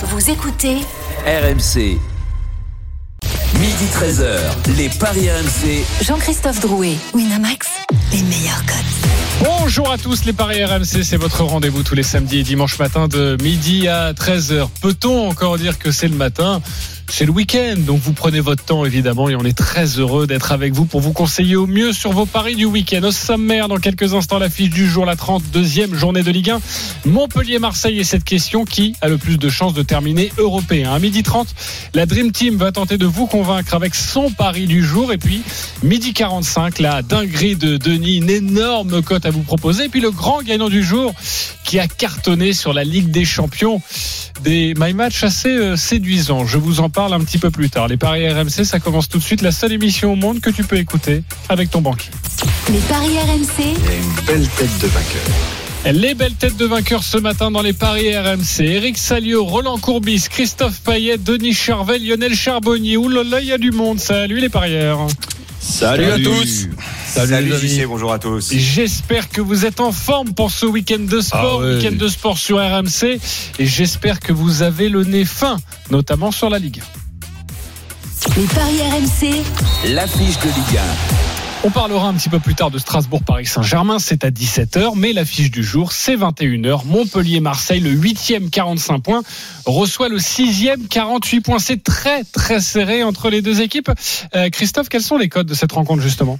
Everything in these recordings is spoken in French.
Vous écoutez RMC. Midi 13h, les Paris RMC. Jean-Christophe Drouet, Winamax, les meilleurs codes. Bonjour à tous les Paris RMC, c'est votre rendez-vous tous les samedis et dimanches matin de midi à 13h. Peut-on encore dire que c'est le matin? C'est le week-end, donc vous prenez votre temps évidemment et on est très heureux d'être avec vous pour vous conseiller au mieux sur vos paris du week-end. Au sommaire, dans quelques instants, l'affiche du jour, la 32e journée de Ligue 1. Montpellier-Marseille et cette question qui a le plus de chances de terminer européen. À midi 30, la Dream Team va tenter de vous convaincre avec son pari du jour. Et puis, midi 45, la dinguerie de Denis, une énorme cote à vous proposer. Et puis le grand gagnant du jour qui a cartonné sur la Ligue des Champions. Des my match assez euh, séduisants. Je vous en parle un petit peu plus tard. Les paris RMC, ça commence tout de suite. La seule émission au monde que tu peux écouter avec ton banquier. Les paris RMC, une belle tête de vainqueur. Les belles têtes de vainqueurs ce matin dans les paris RMC. Eric Salio, Roland Courbis, Christophe Payet, Denis Charvel, Lionel Charbonnier. Ouh là là, il y a du monde. Salut les parieurs. Salut, à tous. Salut, JC, bonjour à tous. J'espère que vous êtes en forme pour ce week-end de sport, Ah ouais. week-end de sport sur RMC. Et j'espère que vous avez le nez fin, notamment sur la Ligue. les paris RMC, L'affiche de Ligue On parlera un petit peu plus tard de Strasbourg-Paris-Saint-Germain, c'est à 17h, mais l'affiche du jour, c'est 21h. Montpellier-Marseille, le 8e 45 points, reçoit le 6e 48 points. C'est très très serré entre les deux équipes. Euh, Christophe, quels sont les codes de cette rencontre justement?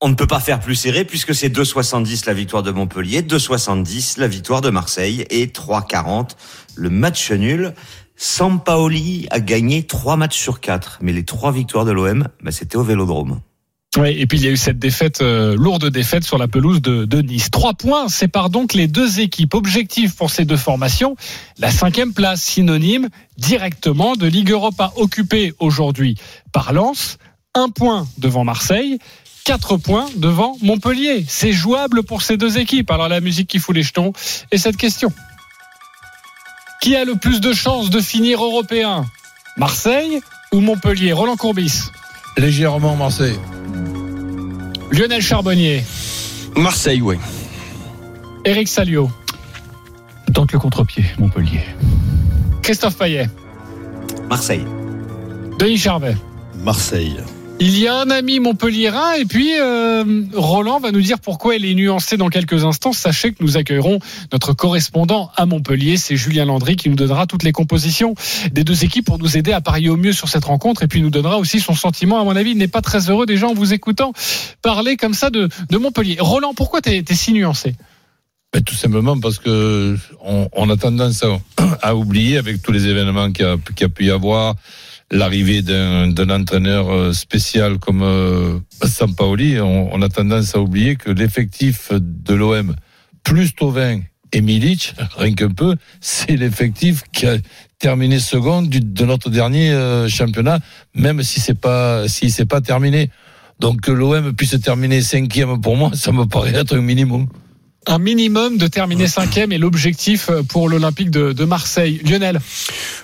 On ne peut pas faire plus serré puisque c'est 2,70 la victoire de Montpellier, 2,70 la victoire de Marseille et 3,40 le match nul. Sampaoli a gagné 3 matchs sur 4, mais les 3 victoires de l'OM, bah, c'était au Vélodrome. Oui, et puis il y a eu cette défaite, euh, lourde défaite sur la pelouse de, Nice. Trois points séparent donc les deux équipes. Objectif pour ces deux formations, la cinquième place, synonyme directement de Ligue Europa occupée aujourd'hui par Lens. Un point devant Marseille. Quatre points devant Montpellier. C'est jouable pour ces deux équipes. Alors la musique qui fout les jetons et cette question. Qui a le plus de chances de finir européen? Marseille ou Montpellier? Roland Courbis Légèrement Marseille. Lionel Charbonnier Marseille, oui. Eric Salio, Tente le contre-pied, Montpellier. Christophe Payet, Marseille. Denis Charvet. Marseille. Il y a un ami montpelliérain et puis euh, Roland va nous dire pourquoi il est nuancé dans quelques instants. Sachez que nous accueillerons notre correspondant à Montpellier, c'est Julien Landry qui nous donnera toutes les compositions des deux équipes pour nous aider à parier au mieux sur cette rencontre et puis nous donnera aussi son sentiment. À mon avis, il n'est pas très heureux déjà en vous écoutant parler comme ça de, Montpellier. Roland, pourquoi t'es es si nuancé? Ben, tout simplement parce que on, a tendance à, oublier avec tous les événements qu'il y a pu y avoir, l'arrivée d'un entraîneur euh, spécial comme euh, Sampaoli, on, a tendance à oublier que l'effectif de l'OM plus Tovin et Milic, rien qu'un peu, c'est l'effectif qui a terminé second de notre dernier euh, championnat, même si c'est pas si c'est pas terminé. Donc que l'OM puisse terminer cinquième pour moi, ça me paraît être un minimum. Un minimum de terminer cinquième est l'objectif pour l'Olympique de, de Marseille. Lionel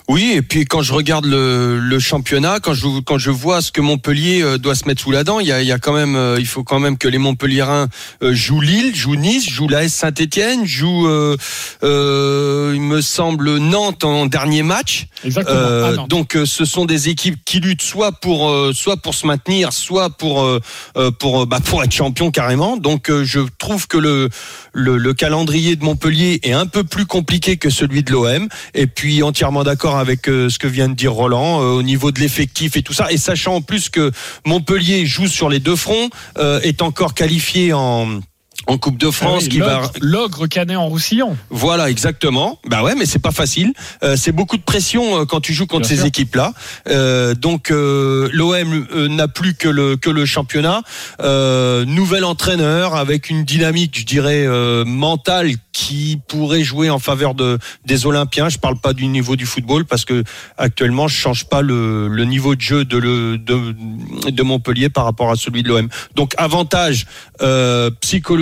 Oui, et puis quand je regarde le, le championnat, quand je quand je vois ce que Montpellier euh, doit se mettre sous la dent, il y a, il y a quand même, euh, il faut quand même que les Montpelliérains euh, jouent Lille, jouent Nice, jouent l'AS Saint-Étienne, jouent, euh, euh, il me semble Nantes en dernier match. Exactement. Euh, Ah donc euh, ce sont des équipes qui luttent soit pour euh, soit pour se maintenir, soit pour euh, euh, pour euh, bah, pour être champion carrément. Donc euh, je trouve que le, le le calendrier de Montpellier est un peu plus compliqué que celui de l'OM. Et puis entièrement d'accord avec euh, ce que vient de dire Roland euh, au niveau de l'effectif et tout ça. Et sachant en plus que Montpellier joue sur les deux fronts, euh, est encore qualifié en en Coupe de France Ah oui, qui va l'ogre- canet en roussillon. voilà, exactement. Bah ouais, mais c'est pas facile. Euh, c'est beaucoup de pression euh, quand tu joues contre Bien ces sûr. équipes-là. Euh, donc euh, l'OM euh, n'a plus que le que le championnat. Euh, nouvel entraîneur avec une dynamique, je dirais euh, mentale qui pourrait jouer en faveur de des Olympiens. Je parle pas du niveau du football parce que actuellement je change pas le, le niveau de jeu de le de, de Montpellier par rapport à celui de l'OM. Donc avantage euh,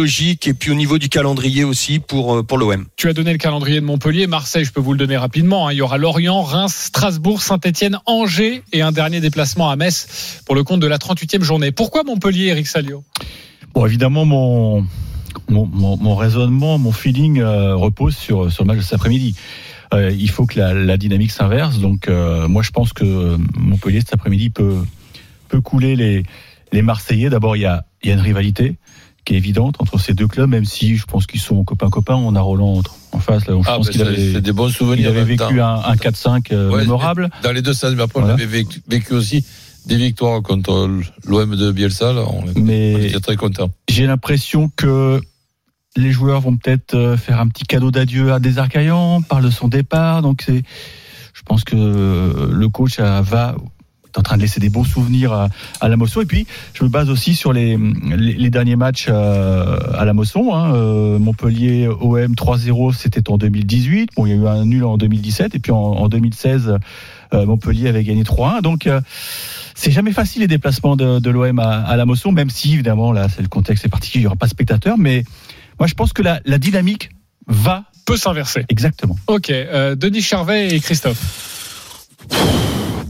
psychologique et puis au niveau du calendrier aussi pour euh, pour l'OM. Tu as donné le calendrier de Montpellier. Marseille, je peux vous le donner rapidement. hein. Il y aura Lorient, Reims, Strasbourg, Saint-Etienne, Angers et un dernier déplacement à Metz pour le compte de la 38e journée. Pourquoi Montpellier, Eric Salio? Bon, évidemment, mon, mon, mon, mon raisonnement, mon feeling euh, repose sur, sur le match de cet après-midi. euh, il faut que la, la dynamique s'inverse. Donc, euh, moi, je pense que Montpellier cet après-midi peut peut couler les les Marseillais. D'abord, il y a il y a une rivalité qui est évidente entre ces deux clubs, même si je pense qu'ils sont copains copains. On a Roland en- en face. Là, je Ah, pense qu'il avait des bons il souvenirs. avait en même temps. vécu un, un 4-5 euh, Ouais, mémorable. Dans les deux sens, mais après, Voilà. on avait vécu, vécu aussi des victoires contre l'OM de Bielsa. Là, on, on Mais était très contents. j'ai l'impression que les joueurs vont peut-être euh, faire un petit cadeau d'adieu à Desarcaillan, parle de son départ. Donc c'est, je pense que euh, le coach va en train de laisser des beaux souvenirs à, à la Mosson. Et puis, je me base aussi sur les, les, les derniers matchs euh, à la Mosson. Hein. Euh, Montpellier OM 3-0, c'était en 2018. Bon, il y a eu un nul en 2017. Et puis en, en 2016, euh, Montpellier avait gagné 3-1. Donc, euh, c'est jamais facile les déplacements de, de l'OM à, à la Mosson, même si évidemment là, c'est le contexte est particulier, il n'y aura pas de spectateurs. Mais moi, je pense que la, la dynamique va Peut s'inverser. exactement. Ok, Denis Charvet et Christophe.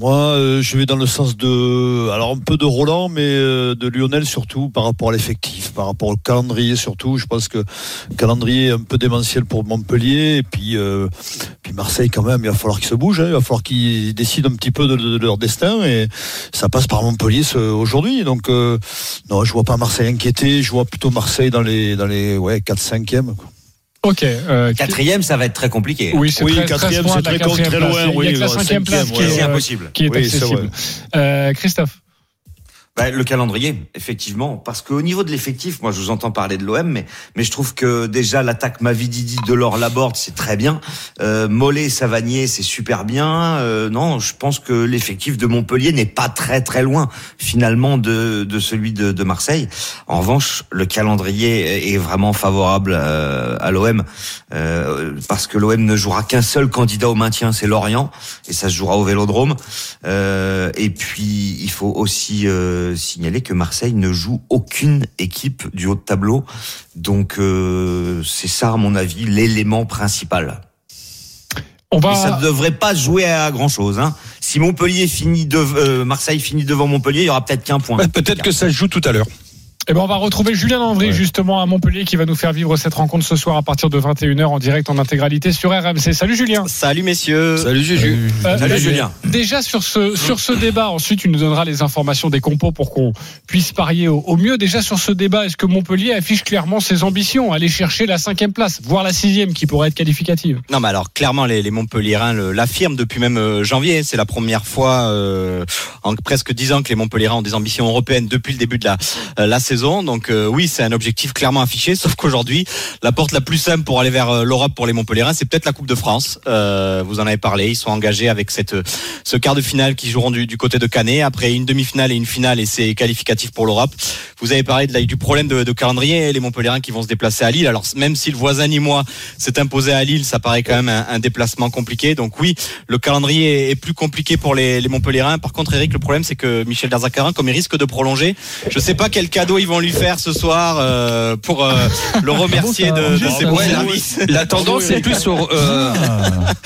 Moi, euh, je vais dans le sens de, alors un peu de Roland, mais euh, de Lionel surtout par rapport à l'effectif, par rapport au calendrier surtout. Je pense que le calendrier est un peu démentiel pour Montpellier et puis, euh, puis Marseille quand même. Il va falloir qu'ils se bougent, hein, il va falloir qu'ils décident un petit peu de, leur destin et ça passe par Montpellier aujourd'hui. Donc non, je vois pas Marseille inquiété. Je vois plutôt Marseille dans les dans les ouais 4-5e. quoi. Ok. Euh, Quatrième, ça va être très compliqué. Oui, c'est Oui, très, quatrième, 13 points c'est très très place. loin, Il y a oui, que la cinquième place cinquième, qui est, C'est euh, impossible. qui est Oui, accessible. Euh, Christophe. Bah, le calendrier, effectivement, parce qu'au niveau de l'effectif, moi je vous entends parler de l'OM, mais mais je trouve que déjà l'attaque Mavididi, Delors, Laborde, c'est très bien. Euh, Mollet, Savanier, c'est super bien. Euh, non, je pense que l'effectif de Montpellier n'est pas très très loin finalement de de celui de, de Marseille. En revanche, le calendrier est vraiment favorable euh, à l'OM euh, parce que l'OM ne jouera qu'un seul candidat au maintien, c'est Lorient, et ça se jouera au Vélodrome. Euh, et puis il faut aussi euh, signaler que Marseille ne joue aucune équipe du haut de tableau, donc euh, c'est ça à mon avis l'élément principal. On Et ça va. ne devrait pas jouer à grand chose. Hein. Si Montpellier finit de, euh, Marseille finit devant Montpellier, il y aura peut-être qu'un point. Peut-être que ça se joue tout à l'heure. Eh ben, on va retrouver Julien Landry justement à Montpellier qui va nous faire vivre cette rencontre ce soir à partir de 21h en direct en intégralité sur RMC. Salut Julien. Salut messieurs. Salut Juju. Euh, Salut euh, Julien. Déjà sur ce sur ce débat, ensuite tu nous donneras les informations des compos pour qu'on puisse parier au, au mieux. Déjà sur ce débat, est-ce que Montpellier affiche clairement ses ambitions, aller chercher la cinquième place, voire la sixième qui pourrait être qualificative? Non, mais alors clairement les, les Montpelliérains le- l'affirment depuis même euh, janvier. C'est la première fois euh, en presque dix ans que les Montpelliérains ont des ambitions européennes depuis le début de la euh, la saison. Donc euh, oui, c'est un objectif clairement affiché. Sauf qu'aujourd'hui, la porte la plus simple pour aller vers euh, l'Europe pour les Montpelliérains, c'est peut-être la Coupe de France. Euh, vous en avez parlé. Ils sont engagés avec cette ce quart de finale qui joueront du, du côté de Canet. Après une demi-finale et une finale, et c'est qualificatif pour l'Europe. Vous avez parlé de du problème de, de calendrier, les Montpelliérains qui vont se déplacer à Lille. Alors même si le voisin nîmois s'est imposé à Lille, ça paraît quand même un, un déplacement compliqué. Donc oui, le calendrier est, plus compliqué pour les, les. Par contre, Eric, le problème c'est que Michel Darzacarin, comme il risque de prolonger, je sais pas quel cadeau ils vont lui faire ce soir euh, pour euh, le remercier Ah de, ses bons Ouais, services. La tendance c'est plus sur. euh,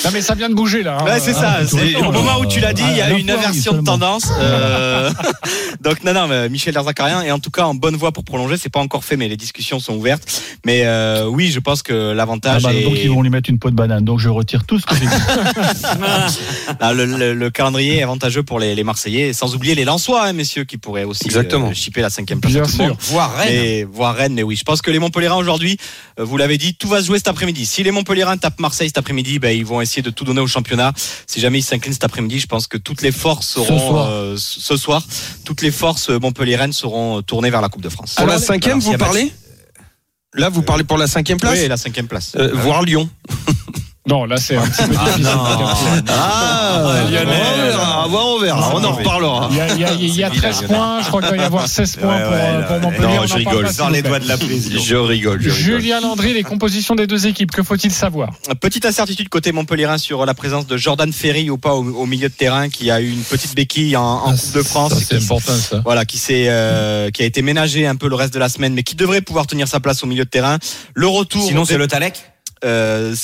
Non mais ça vient de bouger là. hein. Ouais, c'est ça. Ah, C'est au moment là. où tu l'as dit, il y a Ah, une inversion de tendance. Euh, Donc non, non, mais Michel Darzacarien est en tout cas en bonne voie pour prolonger. C'est pas encore fait, mais les discussions sont ouvertes. Mais euh, oui, je pense que Ah l'avantage bah, est donc ils vont lui mettre une peau de banane. Donc je retire tout ce que j'ai dit. Ah, le, le- le calendrier est avantageux pour les, les Marseillais, sans oublier les Lensois, hein, messieurs, qui pourraient aussi euh, chipper la cinquième place. Sûr. Voir Rennes. Et voir Rennes, mais oui, je pense que les Montpelliérains aujourd'hui, euh, vous l'avez dit, tout va se jouer cet après-midi. Si les Montpelliérains tapent Marseille cet après-midi, ben, ils vont essayer de tout donner au championnat. Si jamais ils s'inclinent cet après-midi, je pense que toutes les forces seront soir. euh, ce soir, toutes les forces euh, montpelliéraines seront tournées vers la Coupe de France. Pour la cinquième, vous parlez? Là, vous parlez pour la cinquième place? Oui, la cinquième place. Euh, Voir Lyon. Non, là c'est un petit peu Ah difficile. Ah, on verra, on verra, on en reparlera. Il y a, il y a- il y a 13 points, je crois qu'il va y avoir 16 points pour, pour Montpellier. Non, je rigole. Dans les doigts de la plaisir. Je rigole, je rigole. Julien Landry, les compositions des deux équipes, que faut-il savoir? Petite incertitude côté Montpelliérain sur la présence de Jordan Ferry ou pas au, au milieu de terrain, qui a eu une petite béquille en, en Ah, Coupe de France. C'est important, ça. Voilà, qui s'est, euh, qui a été ménagé un peu le reste de la semaine, mais qui devrait pouvoir tenir sa place au milieu de terrain. Le retour. Sinon, c'est le Talec. Euh,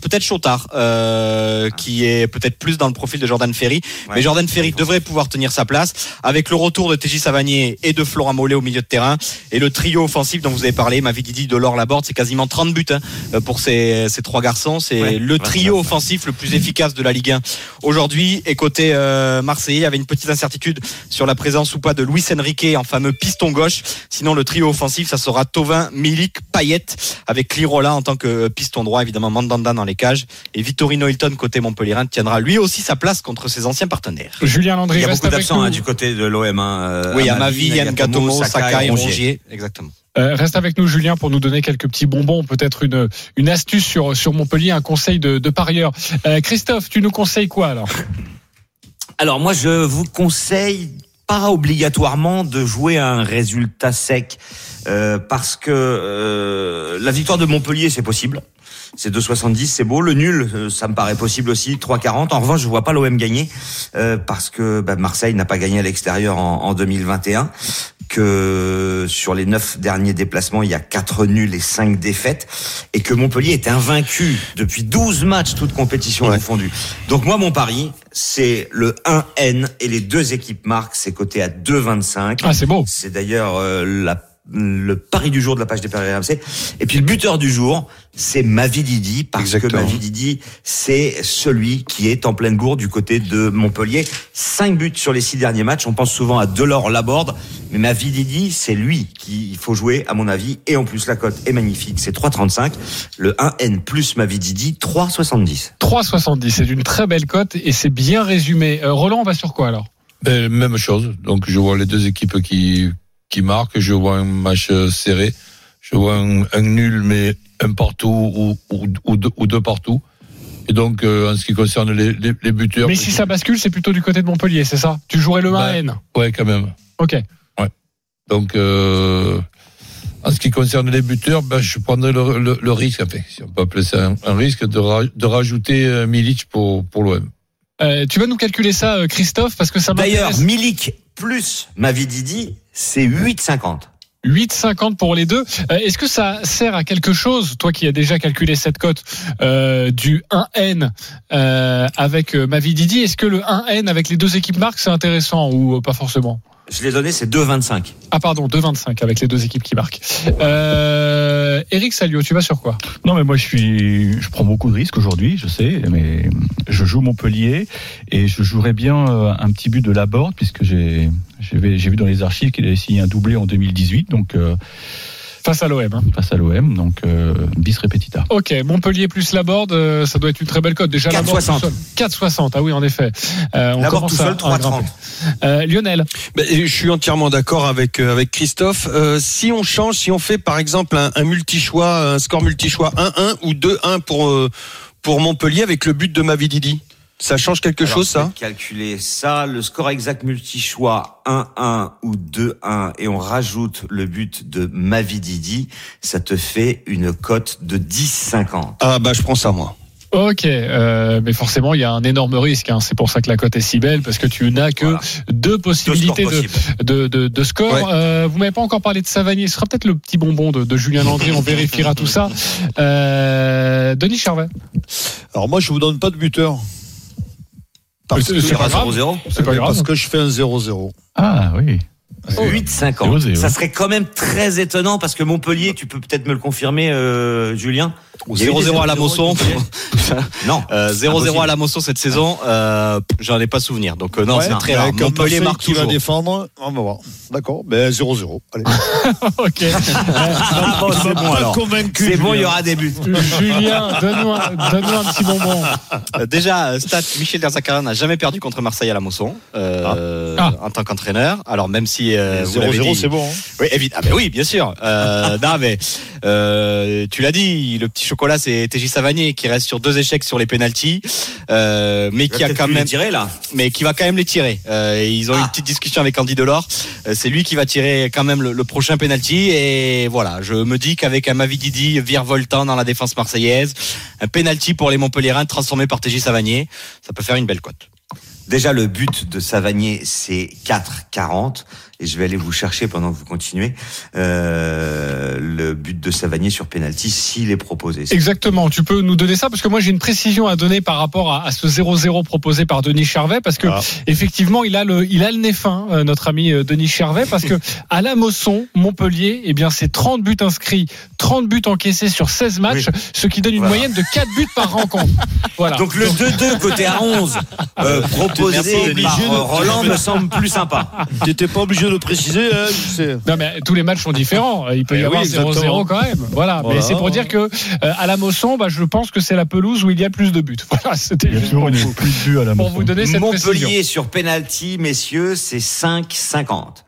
peut-être Chotard, euh, qui est peut-être plus dans le profil de Jordan Ferry. Ouais. Mais Jordan Ferry devrait pouvoir tenir sa place avec le retour de TJ Savanier et de Florent Mollet au milieu de terrain et le trio offensif dont vous avez parlé, Mavididi, Delors, Laborde, c'est quasiment 30 buts hein, pour ces, ces trois garçons. C'est Ouais, le trio 29, offensif le plus efficace de la Ligue 1 aujourd'hui. Et côté euh, Marseillais, il y avait une petite incertitude sur la présence ou pas de Luis Enrique en fameux piston gauche. Sinon, le trio offensif, ça sera Tovin, Milik, Payet, avec Lirola en tant que piston droit, évidemment Mandanda dans les cages. Et Vittorino Hilton, côté Montpellierin, tiendra lui aussi sa place contre ses anciens partenaires. Julien Landry Il y a reste beaucoup avec d'absents nous. hein, du côté de l'OM. Hein, oui, Amavi, Amavi, Yann Gatomo, Sakai, Rongier. Exactement. Euh, reste avec nous, Julien, pour nous donner quelques petits bonbons, peut-être une, une astuce sur, sur Montpellier, un conseil de, de parieur. Euh, Christophe, tu nous conseilles quoi alors? Alors moi, je vous conseille pas obligatoirement de jouer à un résultat sec euh, parce que euh, la victoire de Montpellier, c'est possible. C'est 2,70, c'est beau. Le nul, euh, ça me paraît possible aussi, 3,40. En revanche, je vois pas l'OM gagner euh, parce que bah, Marseille n'a pas gagné à l'extérieur en, en 2021. Que sur les neuf derniers déplacements, il y a quatre nuls et cinq défaites, et que Montpellier est invaincu depuis 12 matchs, toutes compétitions confondues. Donc moi, mon pari, c'est le 1N et les deux équipes marquent. C'est coté à 2,25. Ah, c'est beau. C'est d'ailleurs euh, la le pari du jour de la page des paris RMC. Et puis le buteur du jour, c'est Mavididi, parce Exactement. que Mavididi, c'est celui qui est en pleine bourre du côté de Montpellier. Cinq buts sur les six derniers matchs. On pense souvent à Delors, Laborde, mais Mavididi, c'est lui qu'il faut jouer, à mon avis. Et en plus, la cote est magnifique. C'est 3,35. Le 1N plus Mavididi, 3,70. 3,70, c'est une très belle cote et c'est bien résumé. Euh, Roland, on va sur quoi alors? Ben, même chose. Donc je vois les deux équipes qui qui marquent. Je vois un match serré. Je vois un, un nul mais un partout ou, ou, ou deux, ou deux partout. Et donc euh, en ce qui concerne les, les, les buteurs, Mais si ça bascule, c'est plutôt du côté de Montpellier, c'est ça? Tu jouerais le 1N ouais quand même. Ok. Donc euh, en ce qui concerne les buteurs, ben, je prendrais le, le, le risque, enfin, si on peut appeler ça un, un risque, de, ra- de rajouter euh, Milic pour pour l'OM. Euh, tu vas nous calculer ça, euh, Christophe, parce que ça D'ailleurs. Milik plus Mavididi, c'est 8,50. 8,50 pour les deux. Euh, Est-ce que ça sert à quelque chose, toi qui as déjà calculé cette cote euh, du 1N euh, avec euh, Mavididi Est-ce que le 1N avec les deux équipes marques, c'est intéressant ou pas forcément? Je l'ai donné, c'est 2,25. Ah pardon, 2,25 avec les deux équipes qui marquent. Euh, Eric Salio, tu vas sur quoi? Non, mais moi, je suis, je prends beaucoup de risques aujourd'hui, je sais, mais je joue Montpellier et je jouerais bien euh, un petit but de Laborde puisque j'ai, j'ai vu j'ai vu dans les archives qu'il avait signé un doublé en 2018, donc euh, Face à l'OM. hein. face à l'OM, donc euh, bis repetita. Ok, Montpellier plus Laborde, euh, ça doit être une très belle cote. Déjà, Laborde 4,60. tout seul. 4,60, ah oui, en effet. Euh, on Laborde tout seul, à- à 3,30. grimper. Euh, Lionel, Ben, je suis entièrement d'accord avec euh, avec Christophe. Euh, si on change, si on fait par exemple un, un multi-choix, un score multi-choix 1-1 ou 2-1 pour euh, pour Montpellier avec le but de Mavididi, ça change quelque Alors, chose ça Calculer ça, le score exact multi-choix 1-1 ou 2-1 et on rajoute le but de Mavididi, ça te fait une cote de 10,50. Ah bah je prends ça moi. ok, euh, mais forcément, il y a un énorme risque. hein. C'est pour ça que la cote est si belle, parce que tu n'as que Voilà. deux possibilités de, de, de, de score. Ouais. Euh, vous m'avez pas encore parlé de Savanier. Ce sera peut-être le petit bonbon de, de Julien Landry. On vérifiera tout ça. Euh, Denis Charvet. Alors moi, je vous donne pas de buteur. Parce que, c'est pas grave. 0-0. C'est pas grave. parce que je fais un 0-0. Ah oui. 8,50. 0-0. Ça serait quand même très étonnant parce que Montpellier, tu peux peut-être me le confirmer, euh, Julien. Ou Il y a eu des 0-0 à la 0-0 Mosson. Non. Euh, 0-0 Impossible. à la Mosso cette saison, euh, j'en ai pas souvenir. Donc euh, non, Ouais, c'est très rare. Montpellier marque qui va défendre. On va voir. D'accord. Ben 0-0. Allez. ok. Ah bon, c'est bon Pas alors. convaincu. C'est bon, il y aura des buts. Julien, donne-nous un, donne-nous un petit bonbon. Euh, déjà, euh, stat, Michel Derzakarian n'a jamais perdu contre Marseille à la Mosson euh, Ah. en tant qu'entraîneur. Alors même si euh, vous l'avez 0-0, dit- c'est bon. hein. Oui, évidemment. Ah, ben oui, bien sûr. Euh, non, mais euh, tu l'as dit, le petit chocolat, c'est TJ Savanier qui reste sur deux échecs sur les pénalties, euh, mais qui a quand même, tiré là. mais qui va quand même les tirer. Euh, ils ont eu une petite discussion avec Andy Delors. Euh, c'est lui qui va tirer quand même le, le prochain penalty. Et voilà, je me dis qu'avec un Mavididi virevoltant dans la défense marseillaise, un penalty pour les Montpellierins transformé par TJ Savanier, ça peut faire une belle cote. Déjà, le but de Savanier, c'est 4,40. Et je vais aller vous chercher pendant que vous continuez euh, le but de Savanier sur penalty s'il est proposé. Exactement. Tu peux nous donner ça? Parce que moi j'ai une précision à donner par rapport à, à ce 0-0 proposé par Denis Charvet parce que Ah. effectivement il a le il a le nez fin euh, notre ami euh, Denis Charvet parce que à la Mosson Montpellier eh bien c'est 30 buts inscrits 30 buts encaissés sur 16 matchs ce qui donne une Voilà. moyenne de 4 buts par rencontre. Voilà. Donc le 2-2 côté à 11 euh, proposé par de- Roland me semble plus sympa. T'étais pas obligé de le préciser, hein, sais. Non mais tous les matchs sont différents. Il peut y Eh avoir oui, 0-0 exactement. quand même. Voilà. Voilà. Mais c'est pour dire que euh, à la Mosson, bah, je pense que c'est la pelouse où il y a le plus de buts. Voilà. C'était Il y a juste toujours pour, une vous- plus de buts à la pour vous donner cette précision. Montpellier sur penalty, messieurs, c'est 5-50.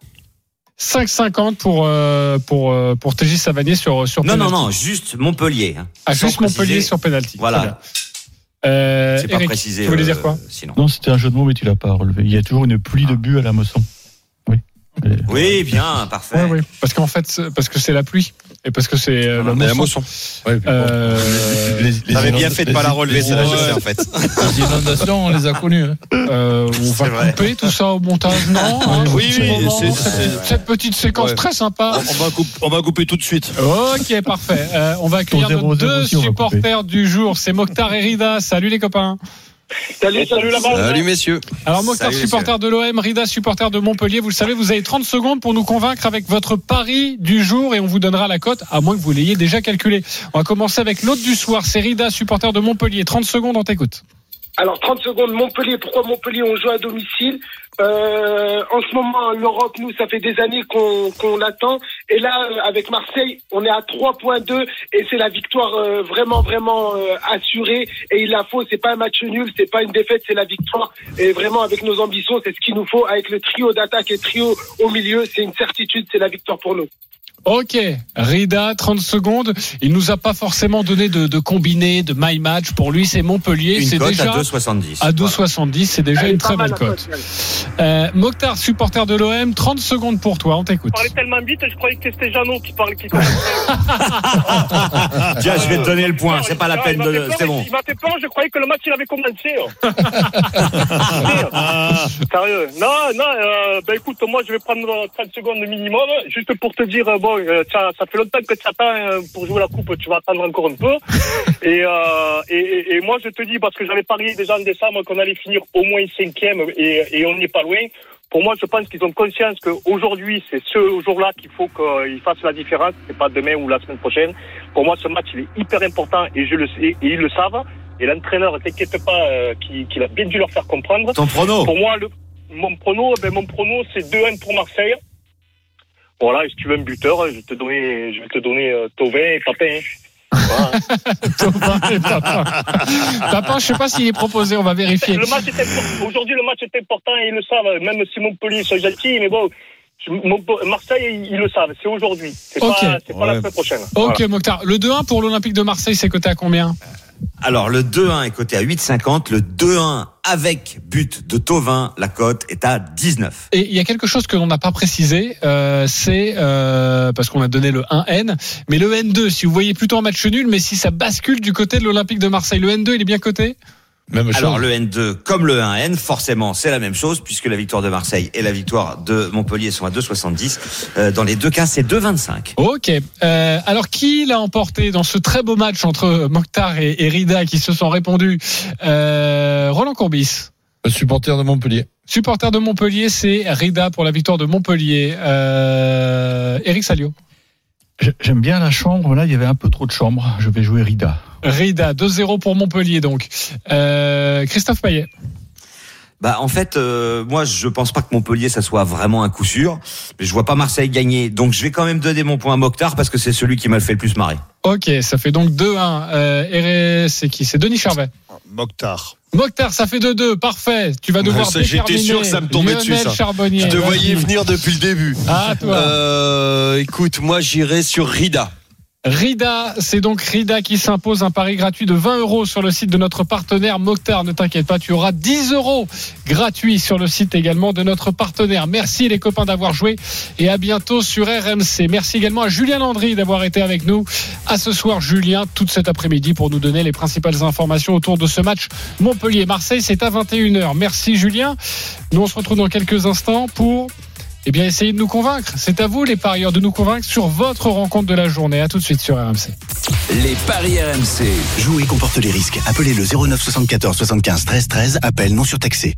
5,50 pour euh, pour euh, pour TJ Savanier sur sur Non, non, penalty. non, juste Montpellier. hein. Ah, juste Montpellier préciser. sur penalty. Voilà. Euh, C'est pas Eric, précisé. Tu voulais euh, dire quoi? Sinon. Non, c'était un jeu de mots, mais tu l'as pas relevé. Il y a toujours une pluie de buts à la Mosson. Oui. Oui, bien, parfait. Oui, oui. Parce qu'en fait, c'est- parce que c'est la pluie et parce que c'est euh, la Mais la. Ouais, bon. Euh, Les- les bien fait de pas la relever, les- celle-là, je les- sais en fait. Les inondations, on les a connues. hein. euh, on va C'est vrai. couper tout ça au montage, non hein, Oui, petit oui, moment, c'est- cette, c'est- cette petite séquence Ouais. très sympa. On va, couper, on va couper tout de suite. Ok, parfait. Euh, on va accueillir nos 0-0 deux supporters du jour. C'est Mokhtar et Rida. Salut les copains. Salut, salut la balle. Salut messieurs. Alors Mokhtar, Salut, supporter de l'OM, Rida, supporter de Montpellier. Vous le savez, vous avez 30 secondes pour nous convaincre avec votre pari du jour et on vous donnera la cote, à moins que vous l'ayez déjà calculé. On va commencer avec l'autre du soir. C'est Rida, supporter de Montpellier. 30 secondes, on t'écoute. Alors 30 secondes, Montpellier. Pourquoi Montpellier On joue à domicile. Euh, en ce moment, l'Europe, nous, ça fait des années qu'on qu'on l'attend. Et là, euh, avec Marseille, on est à 3.2 et c'est la victoire euh, vraiment, vraiment euh, assurée. Et il la faut. C'est pas un match nul, c'est pas une défaite, c'est la victoire. Et vraiment, avec nos ambitions, c'est ce qu'il nous faut. Avec le trio d'attaque et trio au milieu, c'est une certitude, c'est la victoire pour nous. Ok, Rida, 30 secondes. Il nous a pas forcément donné de, de combiné, de my match. Pour lui, c'est Montpellier. Une C'est cote déjà à 2,70. à 2,70. C'est déjà Elle une très belle cote. Euh, Mokhtar, supporter de l'OM, 30 secondes pour toi. On t'écoute. parlait tellement vite, je croyais que c'était Jeannot qui parlait. Qui Tiens, je vais te donner le point. C'est pas la peine de. C'est bon. Il m'a fait peur, je croyais que le match il avait commencé. oh. Sérieux. Non, non, euh, ben écoute, moi je vais prendre euh, 30 secondes minimum, juste pour te dire, euh, bon, euh, ça, ça fait longtemps que tu attends euh, pour jouer la coupe, tu vas attendre encore un peu. Et, euh, et, et, et moi je te dis, parce que j'avais parié déjà en décembre qu'on allait finir au moins cinquième et, et on n'est pas loin. Pour moi, je pense qu'ils ont conscience qu'aujourd'hui, c'est ce jour-là qu'il faut qu'ils fassent la différence. C'est pas demain ou la semaine prochaine. Pour moi, ce match, il est hyper important et je le sais, et ils le savent. Et l'entraîneur, t'inquiète pas, euh, qu'il qu'il a bien dû leur faire comprendre. Ton prono Pour moi, le, mon prono, ben, mon prono, c'est 2-1 pour Marseille. Voilà, si tu veux un buteur, je vais te donner, je vais te donner euh, Thauvin et Papin. hein. Voilà. Papa, Papa, je sais pas s'il est proposé. On va vérifier. Le match est important. Aujourd'hui, le match est important et ils le savent. Même si Montpellier sont gentils, mais bon, Marseille, ils le savent. C'est aujourd'hui. C'est Ok. pas, c'est pas la semaine prochaine. Ok, Voilà. Mokhtar. Le 2-1 pour l'Olympique de Marseille, c'est coté à combien? Alors, le 2-1 est coté à 8,50. Le 2-1 avec but de Tovin, la cote est à 19. Et il y a quelque chose que l'on n'a pas précisé, euh, c'est euh, parce qu'on a donné le 1N, mais le N2, si vous voyez plutôt un match nul, mais si ça bascule du côté de l'Olympique de Marseille, le N2, il est bien coté? Même Alors, chose. le N2 comme le 1N, forcément, c'est la même chose puisque la victoire de Marseille et la victoire de Montpellier sont à 2,70. Euh, dans les deux cas, c'est 2,25. Ok. Euh, alors, qui l'a emporté dans ce très beau match entre Mokhtar et, et Rida qui se sont répondus euh, Roland Courbis? Le supporter de Montpellier. Supporter de Montpellier, c'est Rida pour la victoire de Montpellier. Euh, Eric Salio. J'ai- J'aime bien la chambre. Là, il y avait un peu trop de chambre. Je vais jouer Rida. Rida, 2-0 pour Montpellier donc. Euh, Christophe Payet. Bah en fait, euh, moi je pense pas que Montpellier ça soit vraiment un coup sûr, mais je vois pas Marseille gagner, donc je vais quand même donner mon point à Mokhtar parce que c'est celui qui m'a le fait le plus marrer. Ok, ça fait donc 2-1. Euh, et c'est qui? C'est Denis Charvet. Mokhtar. Mokhtar, ça fait 2-2. Parfait. Tu vas devoir Ça, j'étais déterminer sûr que ça me tombait Lionel dessus, ça. Charbonnier. Je te voyais venir depuis le début. Ah, toi. Euh, écoute, moi j'irai sur Rida. Rida, c'est donc Rida qui s'impose un pari gratuit de 20 euros sur le site de notre partenaire Mokhtar. Ne t'inquiète pas, tu auras 10 euros gratuits sur le site également de notre partenaire. Merci les copains d'avoir joué et à bientôt sur RMC. Merci également à Julien Landry d'avoir été avec nous. À ce soir, Julien, toute cet après-midi pour nous donner les principales informations autour de ce match Montpellier-Marseille. C'est à 21h. Merci Julien. Nous on se retrouve dans quelques instants pour Eh bien, essayez de nous convaincre. C'est à vous, les parieurs, de nous convaincre sur votre rencontre de la journée. À tout de suite sur RMC. Les paris RMC. Jouer comporte les risques. Appelez le 09 74 75 13 13. Appel non surtaxé.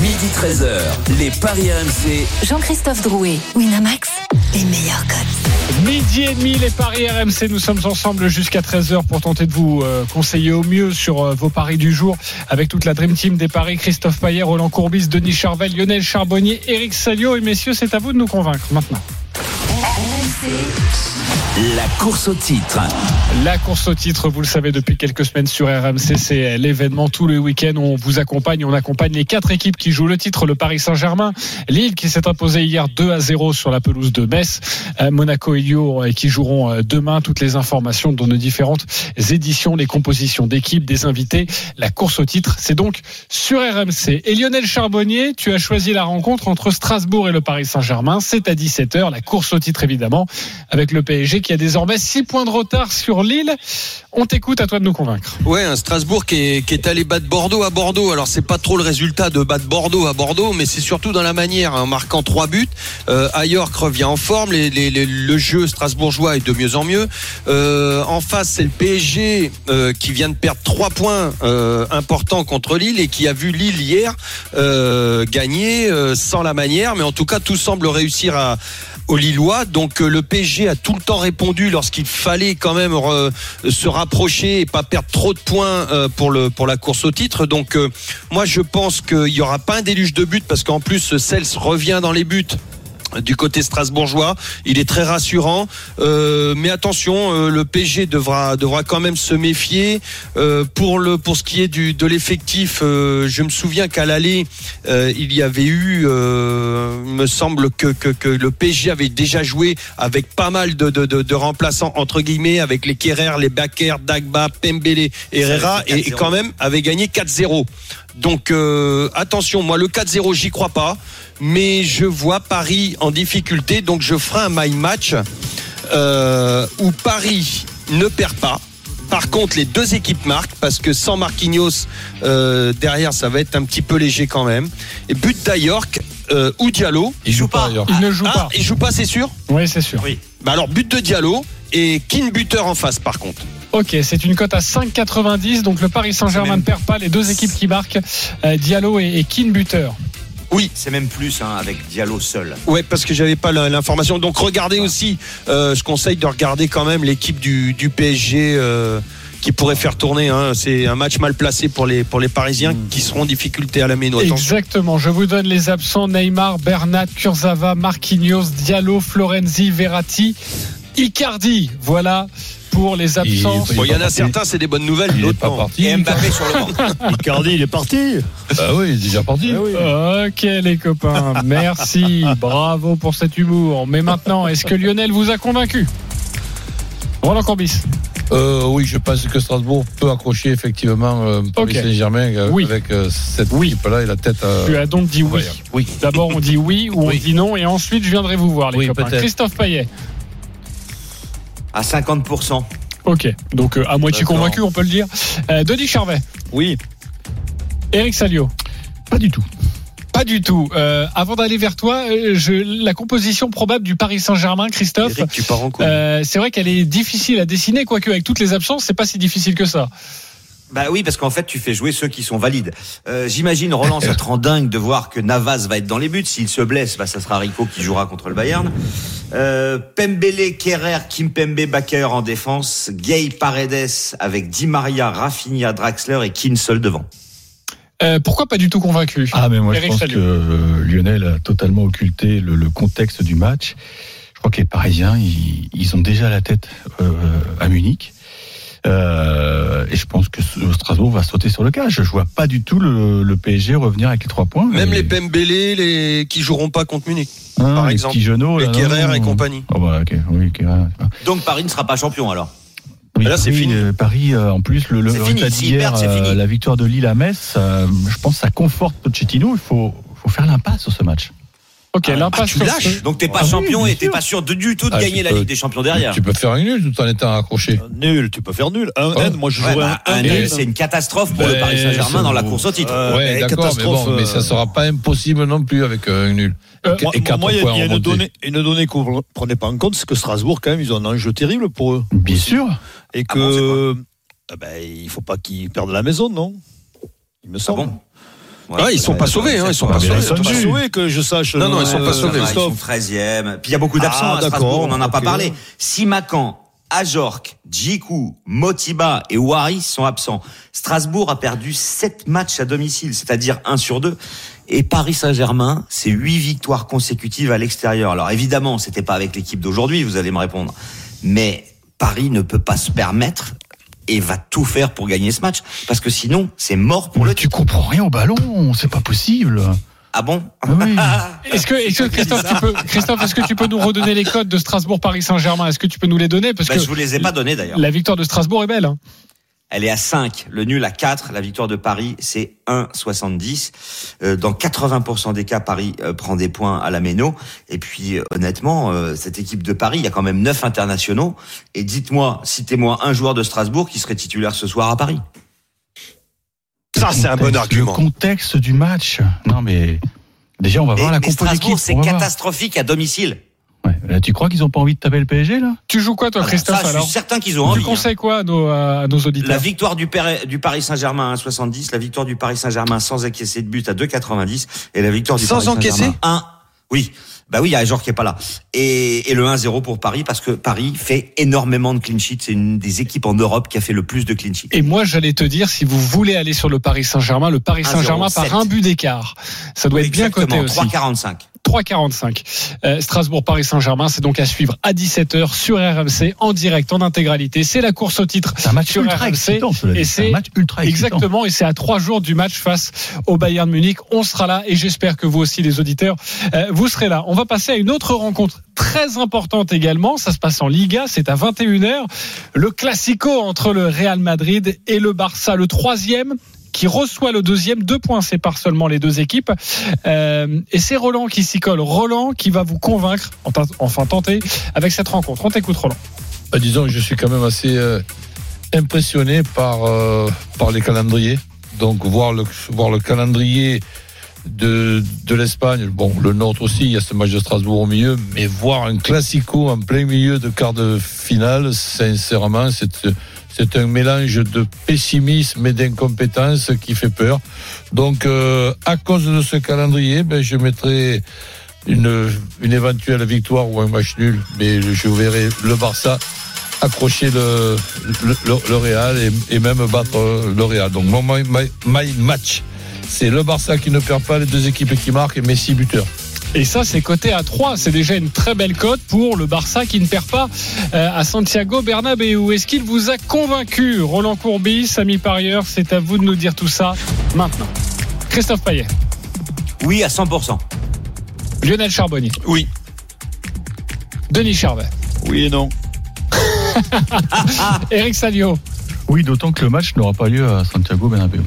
Midi 13h. Les paris RMC. Jean-Christophe Drouet, Winamax, les meilleurs codes. Midi et demi, les paris RMC. Nous sommes ensemble jusqu'à 13h pour tenter de vous euh, conseiller au mieux sur euh, vos paris du jour avec toute la Dream Team des paris. Christophe Payet, Roland Courbis, Denis Charvel, Lionel Charbonnier, Eric Salio. Et messieurs, c'est à vous de nous convaincre maintenant. La course au titre. La course au titre, vous le savez depuis quelques semaines sur RMC, c'est l'événement tous les week-ends. On vous accompagne, on accompagne les quatre équipes qui jouent le titre. Le Paris Saint-Germain, Lille qui s'est imposé hier 2 à 0 sur la pelouse de Metz, euh, Monaco et Lyon euh, qui joueront euh, demain. Toutes les informations dans nos différentes éditions, les compositions d'équipes, des invités. La course au titre, c'est donc sur RMC. Et Lionel Charbonnier, tu as choisi la rencontre entre Strasbourg et le Paris Saint-Germain. C'est à 17h, la course au titre évidemment, avec le PSG qui a désormais 6 points de retard sur Lille. On t'écoute, à toi de nous convaincre. Ouais, un Strasbourg qui est, allé battre Bordeaux à Bordeaux. Alors c'est pas trop le résultat de battre Bordeaux à Bordeaux, mais c'est surtout dans la manière, hein, en marquant trois buts. Euh, Ayork revient en forme, le jeu strasbourgeois est de mieux en mieux. Euh, en face, c'est le PSG euh, qui vient de perdre trois points euh, importants contre Lille et qui a vu Lille hier gagner sans la manière, mais en tout cas tout semble réussir à aux Lillois. Donc euh, le PSG a tout le temps répondu lorsqu'il fallait quand même re- se rapprocher et pas perdre trop de points euh, pour le pour la course au titre. Donc euh, moi je pense qu'il y aura pas un déluge de buts parce qu'en plus Cels revient dans les buts du côté strasbourgeois, il est très rassurant. Euh, mais attention, euh, le PSG devra devra quand même se méfier Euh, pour le pour ce qui est du de l'effectif. euh, je me souviens qu'à l'aller, euh, il y avait eu, euh, il me semble que, que que le PSG avait déjà joué avec pas mal de de, de, de remplaçants entre guillemets, avec les Kerrer, les Bakker, Dagba, Pembele, Herrera, et, et quand même avait gagné 4-0. Donc euh, attention, moi le 4-0 j'y crois pas, mais je vois Paris en difficulté, donc je ferai un my match euh, où Paris ne perd pas. Par contre, les deux équipes marquent parce que sans Marquinhos euh, derrière, ça va être un petit peu léger quand même. Et but d'Ayork euh, ou Diallo. Il joue pas. Il ne joue Ah, pas. il joue pas, c'est sûr? Oui, c'est sûr. Oui. Bah alors but de Diallo et Kin buteur en face par contre. Ok, c'est une cote à 5,90. Donc le Paris Saint-Germain ne perd pas les deux équipes qui marquent, euh, Diallo et, et Keane buteur. Oui, C'est même plus hein, avec Diallo seul. Ouais, parce que j'avais pas l'information. Donc regardez aussi, euh, je conseille de regarder quand même l'équipe du, du PSG euh, qui pourrait faire tourner. hein. C'est un match mal placé pour les, pour les Parisiens qui seront en difficulté à la méno. Exactement. Je vous donne les absents Neymar, Bernat, Kurzawa, Marquinhos, Diallo, Florenzi, Verratti, Icardi. Voilà pour les absents. Il- Bon, il y en a parti. certains, c'est des bonnes nouvelles, d'autres pas parti. Et Mbappé sur le banc. Icardi, il est parti. Ah oui, il est déjà parti. Ok les copains, merci, bravo pour cet humour. Mais maintenant, est-ce que Lionel vous a convaincu? Roland Corbis. Euh, oui, je pense que Strasbourg peut accrocher effectivement euh, Paris. Saint-Germain euh, Oui. avec euh, cette Oui. équipe-là et la tête. euh, Tu as donc dit oui. Oui. D'abord on dit oui ou on Oui. dit non et ensuite je viendrai vous voir les Oui, copains. Christophe Payet. À 50%. Ok, donc euh, à moitié D'accord. convaincu on peut le dire. Euh, Denis Charvet. Oui. Eric Salio. Pas du tout. Pas du tout. Euh, avant d'aller vers toi, euh, je, la composition probable du Paris Saint-Germain, Christophe. Eric, tu pars en euh, c'est vrai qu'elle est difficile à dessiner, quoique avec toutes les absences, c'est pas si difficile que ça. Bah oui, parce qu'en fait, tu fais jouer ceux qui sont valides. Euh, J'imagine, Roland, ça te rend dingue de voir que Navas va être dans les buts. S'il se blesse, bah, ça sera Rico qui jouera contre le Bayern. Euh, Pembele, Kerrer, Kimpembe, Bakker en défense. Gay, Paredes avec Di Maria, Rafinha, Draxler et Keane seul devant. Euh, pourquoi pas du tout convaincu? Ah, mais moi, Eric je pense que euh, Lionel a totalement occulté le, le contexte du match. Je crois que les Parisiens, ils, ils ont déjà la tête euh, à Munich. Euh, et je pense que Strasbourg va sauter sur le cage. Je vois pas du tout le, le PSG revenir avec les trois points. Même Et- les Pembele, les qui joueront pas contre Munich. Hein, par les exemple. petits genoux, Les Kerrer et compagnie. Oh, bah, ok, oui, Kerrer. Donc Paris ne sera pas champion alors. Oui, Là, c'est Paris, fini. euh, Paris, euh, en plus, le, le résultat d'hier, euh, fini. la victoire de Lille à Metz, euh, je pense que ça conforte Pochettino. Il faut, faut faire l'impasse sur ce match. Ok, Ah, l'impasse tu sur lâches. ce- Donc t'es pas Ah champion et t'es pas sûr de, du tout de Ah, gagner tu la peux- Ligue des Champions derrière. Tu peux faire un nul tout en étant accroché. Nul, tu peux faire nul. Un Ouais. N, moi je Ouais, jouerais bah, un nul, N. c'est une catastrophe pour le Ben, Paris Saint-Germain dans la course au titre. Euh, ouais, mais d'accord, mais catastrophe, bon, mais ça euh, sera pas impossible non plus avec euh, un nul. Euh, Et Moi, il y a- il une donnée, une donnée que vous ne prenez pas en compte, c'est que Strasbourg, quand même, ils ont un enjeu terrible pour eux. Bien sûr. Et Ah que. ah ben, il faut pas qu'ils perdent la maison, non? Il me Ah semble. Ouais, ils sont pas sauvés, hein, ils sont pas sauvés. ils sont Pas nus. sauvé que je sache. Non, non, ils sont pas euh, sauvés. Ils sont Christophe. 13e. Puis il y a beaucoup d'absents Ah, à Strasbourg, on n'en a pas parlé. Simacan, Ajorc, Djikou, Motiba et Ouari sont absents. Strasbourg a perdu 7 matchs à domicile, c'est-à-dire 1 sur 2. Et Paris Saint-Germain, c'est 8 victoires consécutives à l'extérieur. Alors évidemment, c'était pas avec l'équipe d'aujourd'hui, vous allez me répondre. Mais Paris ne peut pas se permettre et va tout faire pour gagner ce match. Parce que sinon, c'est mort pour Mais le tu comprends rien au ballon, c'est pas possible. Ah bon Oui. Est-ce que, est-ce que Christophe, tu peux, Christophe, est-ce que tu peux nous redonner les codes de Strasbourg-Paris Saint-Germain? Est-ce que tu peux nous les donner? Parce Ben, que Je vous les ai pas donnés d'ailleurs. la victoire de Strasbourg est belle. hein. Elle est à 5, le nul à 4, la victoire de Paris c'est 1,70. Euh, dans 80% des cas, Paris euh, prend des points à la Méno. Et puis euh, honnêtement, euh, cette équipe de Paris, il y a quand même 9 internationaux. Et dites-moi, citez-moi un joueur de Strasbourg qui serait titulaire ce soir à Paris. Ça, c'est un bon argument. Le contexte du match. Non, mais déjà, on va Mais, voir la mais compo d'équipe. Strasbourg, c'est catastrophique à domicile. Là, tu crois qu'ils ont pas envie de taper le PSG là? Tu joues quoi, toi, Ah, Christophe ça, je alors? suis certain qu'ils ont Tu envie. hein. conseilles quoi à nos, à nos La auditeurs victoire du, Père- du Paris Saint-Germain à 1,70, la victoire du Paris Saint-Germain sans encaisser de but à 2,90 et la victoire du Sans Paris Saint-Germain encaisser? 1. Oui. Bah oui, il y a un joueur qui est pas là. Et, et le 1-0 pour Paris parce que Paris fait énormément de clean sheets. C'est une des équipes en Europe qui a fait le plus de clean sheets. Et moi, j'allais te dire, si vous voulez aller sur le Paris Saint-Germain, le Paris 1-0, Saint-Germain par 7. un but d'écart. Ça doit être bien coté Exactement, aussi. 3,45. 3,45. Euh, Strasbourg-Paris Saint-Germain, c'est donc à suivre à 17h sur RMC, en direct, en intégralité. C'est la course au titre C'est un match sur ultra RMC. excitant. Et C'est un c'est match ultra excitant. Exactement, et c'est à trois jours du match face au Bayern Munich. On sera là et j'espère que vous aussi, les auditeurs, euh, vous serez là. On va passer à une autre rencontre très importante également. Ça se passe en Liga, c'est à 21h. Le classico entre le Real Madrid et le Barça, le troisième qui reçoit le deuxième. Deux points séparent seulement les deux équipes. Euh, et c'est Roland qui s'y colle. Roland qui va vous convaincre, enfin- tenter, avec cette rencontre. On t'écoute, Roland. Bah, disons que je suis quand même assez euh, impressionné par, euh, par les calendriers. Donc voir le, voir le calendrier de, de l'Espagne, bon, le nôtre aussi, il y a ce match de Strasbourg au milieu, mais voir un classico en plein milieu de quart de finale, sincèrement, c'est, c'est un mélange de pessimisme et d'incompétence qui fait peur. Donc, euh, à cause de ce calendrier, ben, je mettrai une, une éventuelle victoire ou un match nul, mais je verrai le Barça accrocher le, Real et, même battre le Real. Donc mon my, match, c'est le Barça qui ne perd pas, les deux équipes qui marquent et Messi buteur. Et ça, c'est coté à 3. C'est déjà une très belle cote pour le Barça qui ne perd pas euh, à Santiago Bernabéu. Est-ce qu'il vous a convaincu, Roland Courbis, Samy Parieur? C'est à vous de nous dire tout ça maintenant. Christophe Payet, Oui, à 100%. Lionel Charbonnier, Oui. Denis Charvet, Oui et non. Eric Salio. Oui, d'autant que le match n'aura pas lieu à Santiago Bernabéu.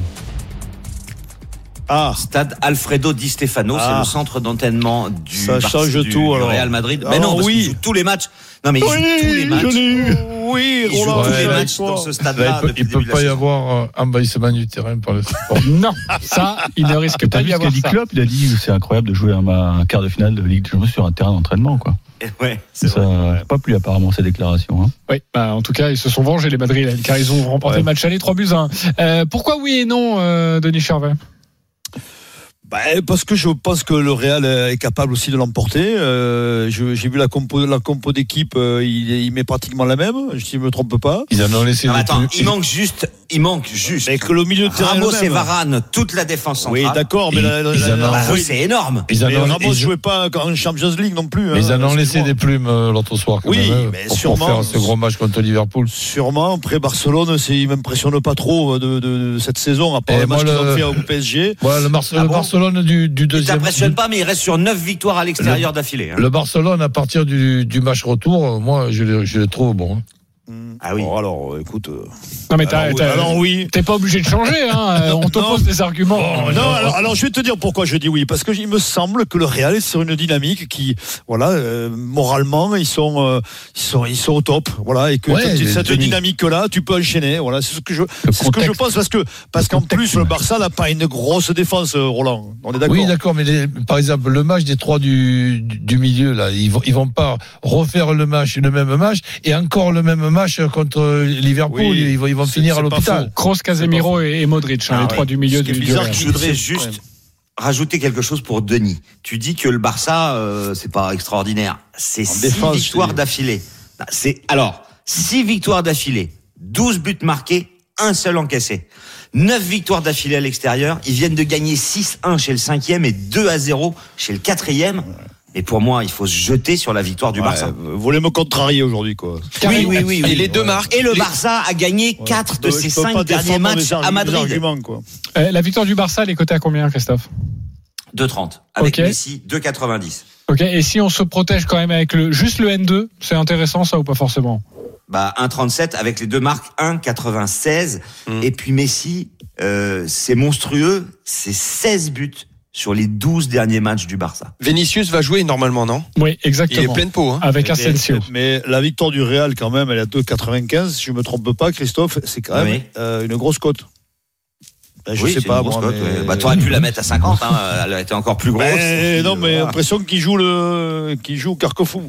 Ah, Stade Alfredo Di Stefano, c'est Ah. le centre d'entraînement du, Ça Barça- change du- tout, du alors. Real Madrid. Alors, Mais non, parce oui. tous les matchs. Non, mais il joue tous les matchs. je l'ai eu. Oui, Il joue Roland, tous les matchs toi. dans ce Là, stade-là. il peut, le peut la pas y avoir euh, envahissement du terrain par le sport. Non, ça, il ne risque T'as pas d'y avoir dit. Klopp? Il a dit que c'est incroyable de jouer un, un quart de finale de Ligue des Champions sur un terrain d'entraînement. quoi. Ouais, c'est Ça vrai. n'a pas plu apparemment ces déclarations. hein. Oui, bah, en tout cas, ils se sont vengés, les Madrilènes, car ils ont remporté Ouais. le match aller 3 buts à 1. Euh, pourquoi oui et non, euh, Denis Charvet? Bah, parce que je pense que le Real est capable aussi de l'emporter. Euh, J'ai vu la compo, la compo d'équipe, euh, il, il met pratiquement la même, si je me trompe pas. Ils en ont laissé Non, attends, il manque juste, il manque juste. Mais que le milieu de terrain Ramos et. Varane, toute la défense centrale. Oui, d'accord, mais Bah, c'est énorme. Ils en ont, Ramos ils- jouait pas en Champions League non plus. mais ils hein, en ont laissé des plumes euh, l'autre soir. Quand Oui, même, hein, mais pour, pour sûrement. faire ce gros match contre Liverpool. Sûrement, après Barcelone, c'est- il m'impressionne pas trop euh, de, de- de cette saison, à part Et le match qu'ils ont fait au PSG. Voilà, le, Bar- Ah le bon Barcelone du, du Il t'impressionne pas, mais il reste sur 9 victoires à l'extérieur d'affilée. hein. Le Barcelone, à partir du, du match retour, euh, moi, je les trouve bons. hein. Hmm. Ah oui. Bon, alors, écoute. euh, Non, mais t'as- alors, oui, t'as- alors oui. t'es pas obligé de changer. Hein. euh, On t'oppose des arguments. Oh, non, alors, alors, je vais te dire pourquoi je dis oui. Parce qu'il me semble que le Real est sur une dynamique qui, voilà, euh, moralement, ils sont, euh, ils sont, ils sont au top. Voilà, et que Ouais, cette- dynamique-là, tu peux enchaîner. Voilà, c'est ce que je, c'est ce que je pense parce que, parce qu'en plus, le. Barça n'a pas une grosse défense, euh, Roland. On est d'accord. Oui, d'accord, mais les- par exemple, le match des trois du, du, du milieu, là, ils vont, ils vont pas refaire le match, le même match, et encore le même match contre Liverpool. Oui, ils vont, ils vont c'est- finir à l'hôpital. Kroos, Casemiro et, et Modric, hein, Ah les ouais. trois du milieu du, du bizarre, qu'il- Je voudrais juste rajouter quelque chose pour Denis. Tu dis que le Barça, euh, c'est pas extraordinaire. C'est six défense, victoires d'affilée. Non, C'est alors six victoires d'affilée, 12 buts marqués, un seul encaissé. 9 victoires d'affilée à l'extérieur. Ils viennent de gagner 6-1 chez le cinquième et 2 à 0 chez le quatrième. Et pour moi, il faut se jeter sur la victoire du Ouais, Barça. vous voulez me contrarier aujourd'hui, quoi. Oui, oui, oui, oui. Et les deux marques. Et le Barça a gagné 4 de ses peux pas 5 derniers matchs à Madrid. quoi. Euh, la victoire du Barça, elle est cotée à combien, Christophe 2,30. Avec Ok. Messi, 2,90. Ok, et si on se protège quand même avec le juste le N2, c'est intéressant ça ou pas forcément Bah 1,37 avec les deux marques 1,96 Mm. et puis Messi euh, c'est monstrueux c'est 16 buts sur les 12 derniers matchs du Barça Vinicius va jouer normalement, non? Oui, Il exactement. est plein de peau. Hein. Avec Mais- Asensio. Mais, la victoire du Real, quand même, elle est à 2,95. Si je me trompe pas, Christophe, c'est quand même Oui. euh, une grosse cote. Ben, je Oui, sais pas, une grosse moi. cote, mais- ouais. Bah t'aurais pu la mettre à 50 hein, elle a été encore plus grosse Mais non, mais Voilà. l'impression qu'il joue le, qu'il joue au.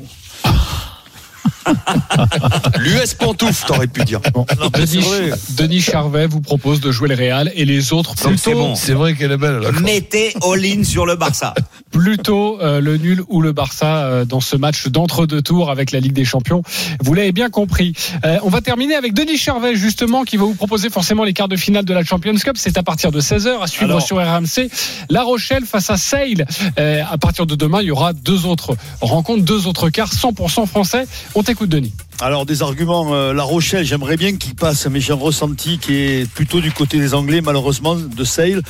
L'US Pantouf, t'aurais pu dire. Non, c'est Denis, vrai. Denis Charvet vous propose de jouer le Real et les autres c'est bon. C'est vrai qu'elle est belle, là. mettez all-in sur le Barça plutôt euh, le nul ou le Barça euh, dans ce match d'entre-deux tours avec la Ligue des Champions. Vous l'avez bien compris. Euh, on va terminer avec Denis Charvet justement qui va vous proposer forcément les quarts de finale de la Champions Cup. C'est à partir de 16h à suivre Alors. sur RMC. La Rochelle face à Sale. Euh, à partir de demain, il y aura deux autres rencontres, deux autres quarts 100% français. On t'écoute Denis. Alors des arguments, euh, La Rochelle, j'aimerais bien qu'il passe, mais j'ai un ressenti qui est plutôt du côté des Anglais, malheureusement, de Sale.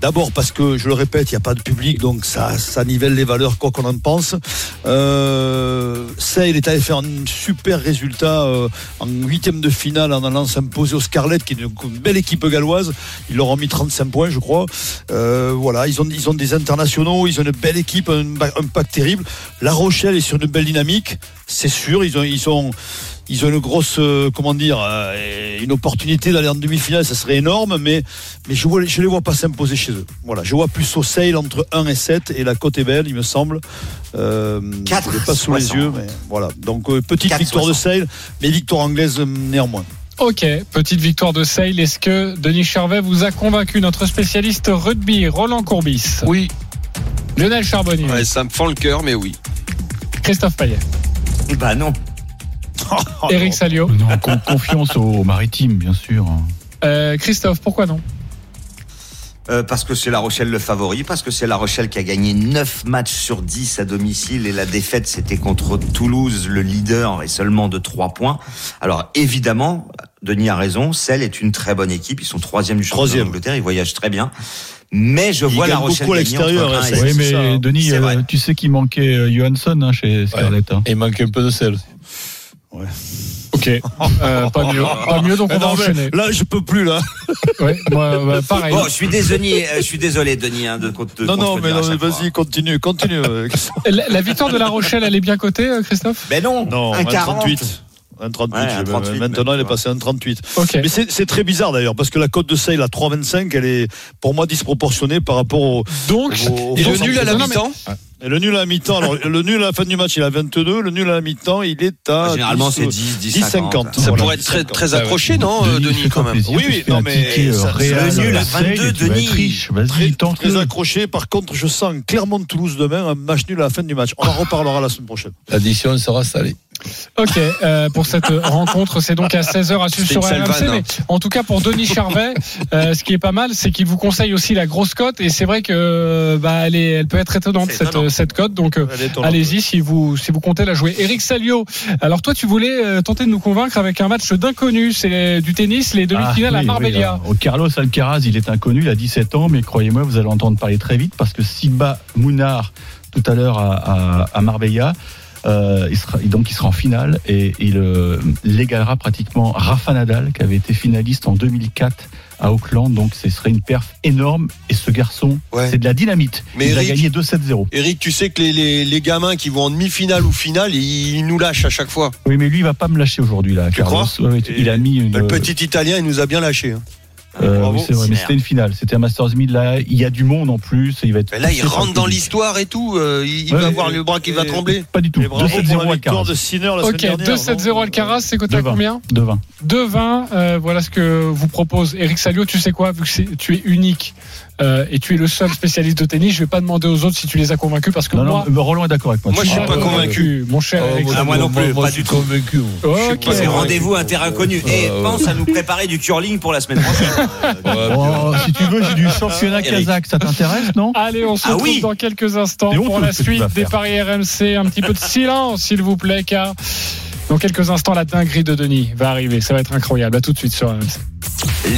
D'abord parce que, je le répète, il n'y a pas de public, donc ça, ça nivelle les valeurs, quoi qu'on en pense. Euh, Sale est allé faire un super résultat euh, en huitième de finale en allant s'imposer au Scarlet, qui est une, belle équipe galloise. Ils leur ont mis 35 points, je crois. Euh, voilà, ils ont, ils ont des internationaux, ils ont une belle équipe, un, un pack terrible. La Rochelle est sur une belle dynamique, c'est sûr. Ils ont, ils ont, ils ont une grosse, euh, comment dire, euh, une opportunité d'aller en demi-finale, ça serait énorme, mais, mais je ne je les vois pas s'imposer chez eux. Voilà, je vois plus au sale entre 1 et 7, et la cote est belle, il me semble. Euh, Quatre je l'ai pas sous les yeux, mais voilà. Donc, euh, petite victoire de sale, mais victoire anglaise néanmoins. Ok, petite victoire de Sale. Est-ce que Denis Charvet vous a convaincu Notre spécialiste rugby, Roland Courbis? Oui. Lionel Charbonnier. Ouais, ça me fend le cœur, mais oui. Christophe Payet. bah non Eric. Salio. Non, confiance aux maritimes, bien sûr. Euh, Christophe, pourquoi non? Euh, parce que c'est La Rochelle le favori, parce que c'est La Rochelle qui a gagné 9 matchs sur 10 à domicile et la défaite c'était contre Toulouse, le leader, et seulement de 3 points. Alors évidemment, Denis a raison, Celle est une très bonne équipe, ils sont troisième du championnat Troisième. d'Angleterre, ils voyagent très bien. Mais je Ils vois La Rochelle beaucoup à l'extérieur, 1 hein, Oui, mais ça, hein. Denis, euh, tu sais qu'il manquait Johansson hein, chez Scarlett. hein. Et il manque un peu de sel. Ok, Euh, pas mieux, pas mieux, donc on va enchaîner. là, je peux plus, là. Ouais, moi, bah, pareil. Bon, je suis désolé, euh, je suis désolé, Denis, hein, de, de Non, non, mais mais vas-y, continue, continue. euh, La, la victoire de La Rochelle, elle est bien cotée, Christophe? Ben non, Non, un 40. 1,38. 1,38. Ouais, je- 1,38, Maintenant, même, elle est tu passée à 1,38. Ok. Mais c'est très bizarre d'ailleurs, parce que la cote de sale à 3,25, elle est pour moi disproportionnée par rapport au. Donc, au- Et au- le nul à la mi-temps Et le nul à la mi-temps, alors le nul à la fin du match, il est à 22, le nul à la mi-temps, il est à. Généralement, 10, c'est 10, 10, 10, 50. Ça Voilà, pourrait être très, 50. très accroché, non, euh, Denis, quand même Oui, oui, non, mais ça- euh, le nul à Sale, 22, tu vas être Denis. riche. Très, très accroché. Par contre, je sens Clermont-Toulouse demain, un match nul à la fin du match. On en reparlera la semaine prochaine. L'addition sera salée. Ok, euh, pour cette rencontre, c'est donc à 16h à suivre sur RMC. Mais en tout cas, pour Denis Charvet, euh, ce qui est pas mal, c'est qu'il vous conseille aussi la grosse cote. Et c'est vrai que bah, elle, est, elle peut être étonnante, cette, étonnant. cette cote. Donc, euh, allez-y si vous, si vous comptez la jouer. Eric Salio, alors toi, tu voulais euh, tenter de nous convaincre avec un match d'inconnu. C'est du tennis, les demi-finales Ah, à Marbella. oui, Carlos Alcaraz, il est inconnu, il a 17 ans, mais croyez-moi, vous allez entendre parler très vite parce que s'il bat Mounard tout à l'heure à, à- à Marbella, Euh, il sera, donc il sera en finale et il euh, l'égalera pratiquement Rafa Nadal qui avait été finaliste en 2004 à Auckland. Donc ce serait une perf énorme et ce garçon, Ouais. c'est de la dynamite. Mais il a gagné 2-7-0. Eric, tu sais que les, les, les gamins qui vont en demi-finale ou finale, ils, ils nous lâchent à chaque fois. Oui, mais lui, il va pas me lâcher aujourd'hui là. Tu Carlos. crois Ouais, il a mis une. Le petit Italien, il nous a bien lâché. hein. Euh, oui, c'est vrai, mais c'était une finale. C'était un Masters 1000 là. Il y a du monde en plus. Et il va être. Mais là, il rentre dans l'histoire et tout. euh, il Ouais, va avoir le bras qui va trembler. Pas du tout. Et bravo pour 2-7-0 la victoire Alcaraz. de Sinner la Ok, semaine dernière. 2-7-0 Alcaraz, c'est coté à 2-20. combien 2-20. 2-20, euh, voilà ce que vous propose Eric Salio. Tu sais quoi, vu que tu es unique euh, et tu es le seul spécialiste de tennis, je vais pas demander aux autres si tu les as convaincus parce que Non, moi, non, mais Roland est d'accord avec moi. Moi, je suis m'as pas convaincu. mon cher Oh, Ah, Salio. moi non plus, moi, pas du tout. convaincu. moi. Ok. C'est rendez-vous un terrain connu. Et Euh, pense à nous préparer du curling pour la semaine prochaine. Oh, si tu veux, j'ai du championnat kazakh, ça t'intéresse, non? Allez, on se Ah retrouve oui. dans quelques instants pour la suite des paris RMC. Un petit peu de silence, s'il vous plaît, car dans quelques instants, la dinguerie de Denis va arriver. Ça va être incroyable. À tout de suite sur RMC.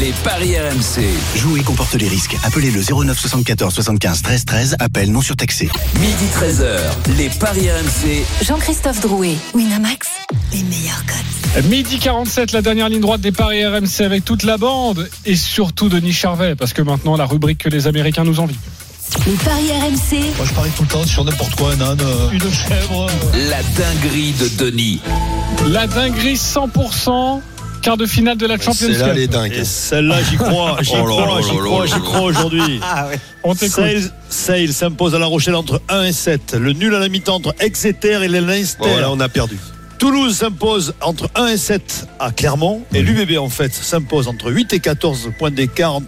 Les paris RMC. Jouer comporte les risques. Appelez le 09 74 75 13 13. Appel non surtaxé. Midi 13h. Les paris RMC. Jean-Christophe Drouet, Winamax, les meilleurs codes. Midi 47, la dernière ligne droite des paris RMC avec toute la bande et surtout Denis Charvet, parce que maintenant la rubrique que les Américains nous envient. Les paris RMC, Moi, je parie tout le temps sur n'importe quoi, un âne, euh, une chèvre. La dinguerie de Denis. La dinguerie 100%, quart de finale de la Champions C'est là les Cup. dingues. Et celle-là, j'y crois, j'y Oh là crois, j'y crois, j'y crois aujourd'hui. Ah ouais. On t'écoute. Sale, s'impose à La Rochelle entre 1 et 7. Le nul à la mi-temps entre Exeter et les Leinster. Bon, là, on a perdu. Toulouse s'impose entre 1 et 7 à Clermont. Et l'UBB, en fait, s'impose entre 8 et 14 points d'écart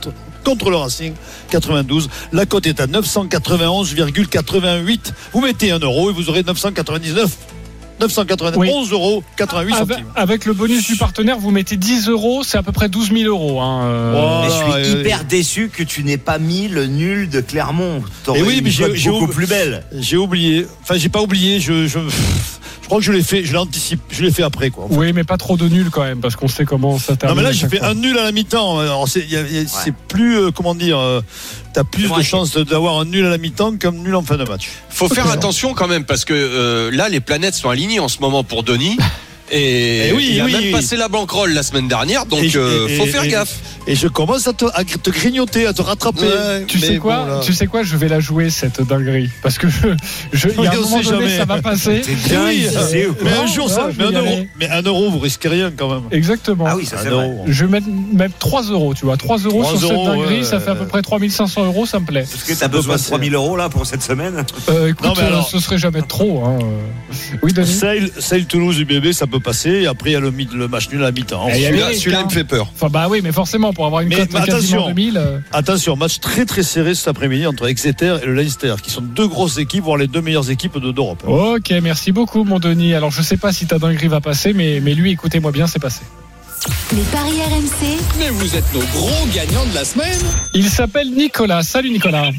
contre le Racing 92. La cote est à 991,88. Vous mettez 1 euro et vous aurez 999. 991 Oui. euros 88 Avec, centimes. avec le bonus du partenaire, vous mettez 10 euros, c'est à peu près 12 000 euros. hein, euh. Wow. Et je suis euh, hyper déçu que tu n'aies pas mis le nul de Clermont. T'aurais Eh oui, mais j'ai- beaucoup plus belle. J'ai oublié. Enfin, j'ai pas oublié. Je crois que je l'ai fait. Je l'anticipe. Je l'ai fait après, quoi. Oui, mais pas trop de nul quand même, parce qu'on sait comment ça Non termine. mais là j'ai fait fois. un nul à la mi-temps. Alors, c'est plus euh, comment dire. euh, T'as plus de chances de- d'avoir un nul à la mi-temps qu'un nul en fin de match. Faut faire attention quand même parce que euh, là, les planètes sont alignées en ce moment pour Denis. Et, Eh oui, il a oui, même oui. passé la banquerolle la semaine dernière, donc Et euh, et- faut et- faire et- gaffe. Et je commence à te, à te grignoter, à te rattraper. Ouais, Tu sais quoi bon. Tu sais quoi Je vais la jouer cette dinguerie parce que je, je- il y a un moment donné jamais. ça va passer. Bien Oui, ou mais un jour Non, ça. Mais un euro, mais un euro, vous risquez rien quand même. Exactement. Ah oui, ça Un c'est euro. vrai. Je vais mettre même 3 euros, tu vois. 3 euros 3 sur cette euros, dinguerie, ouais. ça fait à peu près 3500 euros, ça me plaît. Est-ce que Ça t'as peut besoin de passer. 3000 euros là pour cette semaine Euh, écoute, Non, mais euh, alors- ce serait jamais trop. Hein. Oui, Sale, Sale Toulouse du bébé, ça peut passer. Et après il y a le, match nul à la mi-temps. Celui-là, il me fait peur. Enfin, bah oui, mais forcément, pour avoir une cote mais quasiment attention. 2000. euh, Attention, match très très serré cet après-midi entre Exeter et le Leinster, qui sont deux grosses équipes, voire les deux meilleures équipes de- d'Europe. Ok, merci beaucoup, mon Denis. Alors, je sais pas si ta dinguerie va passer, mais, mais lui, écoutez-moi bien, c'est passé. les paris RMC, Mais vous êtes nos gros gagnants de la semaine. Il s'appelle Nicolas. Salut, Nicolas.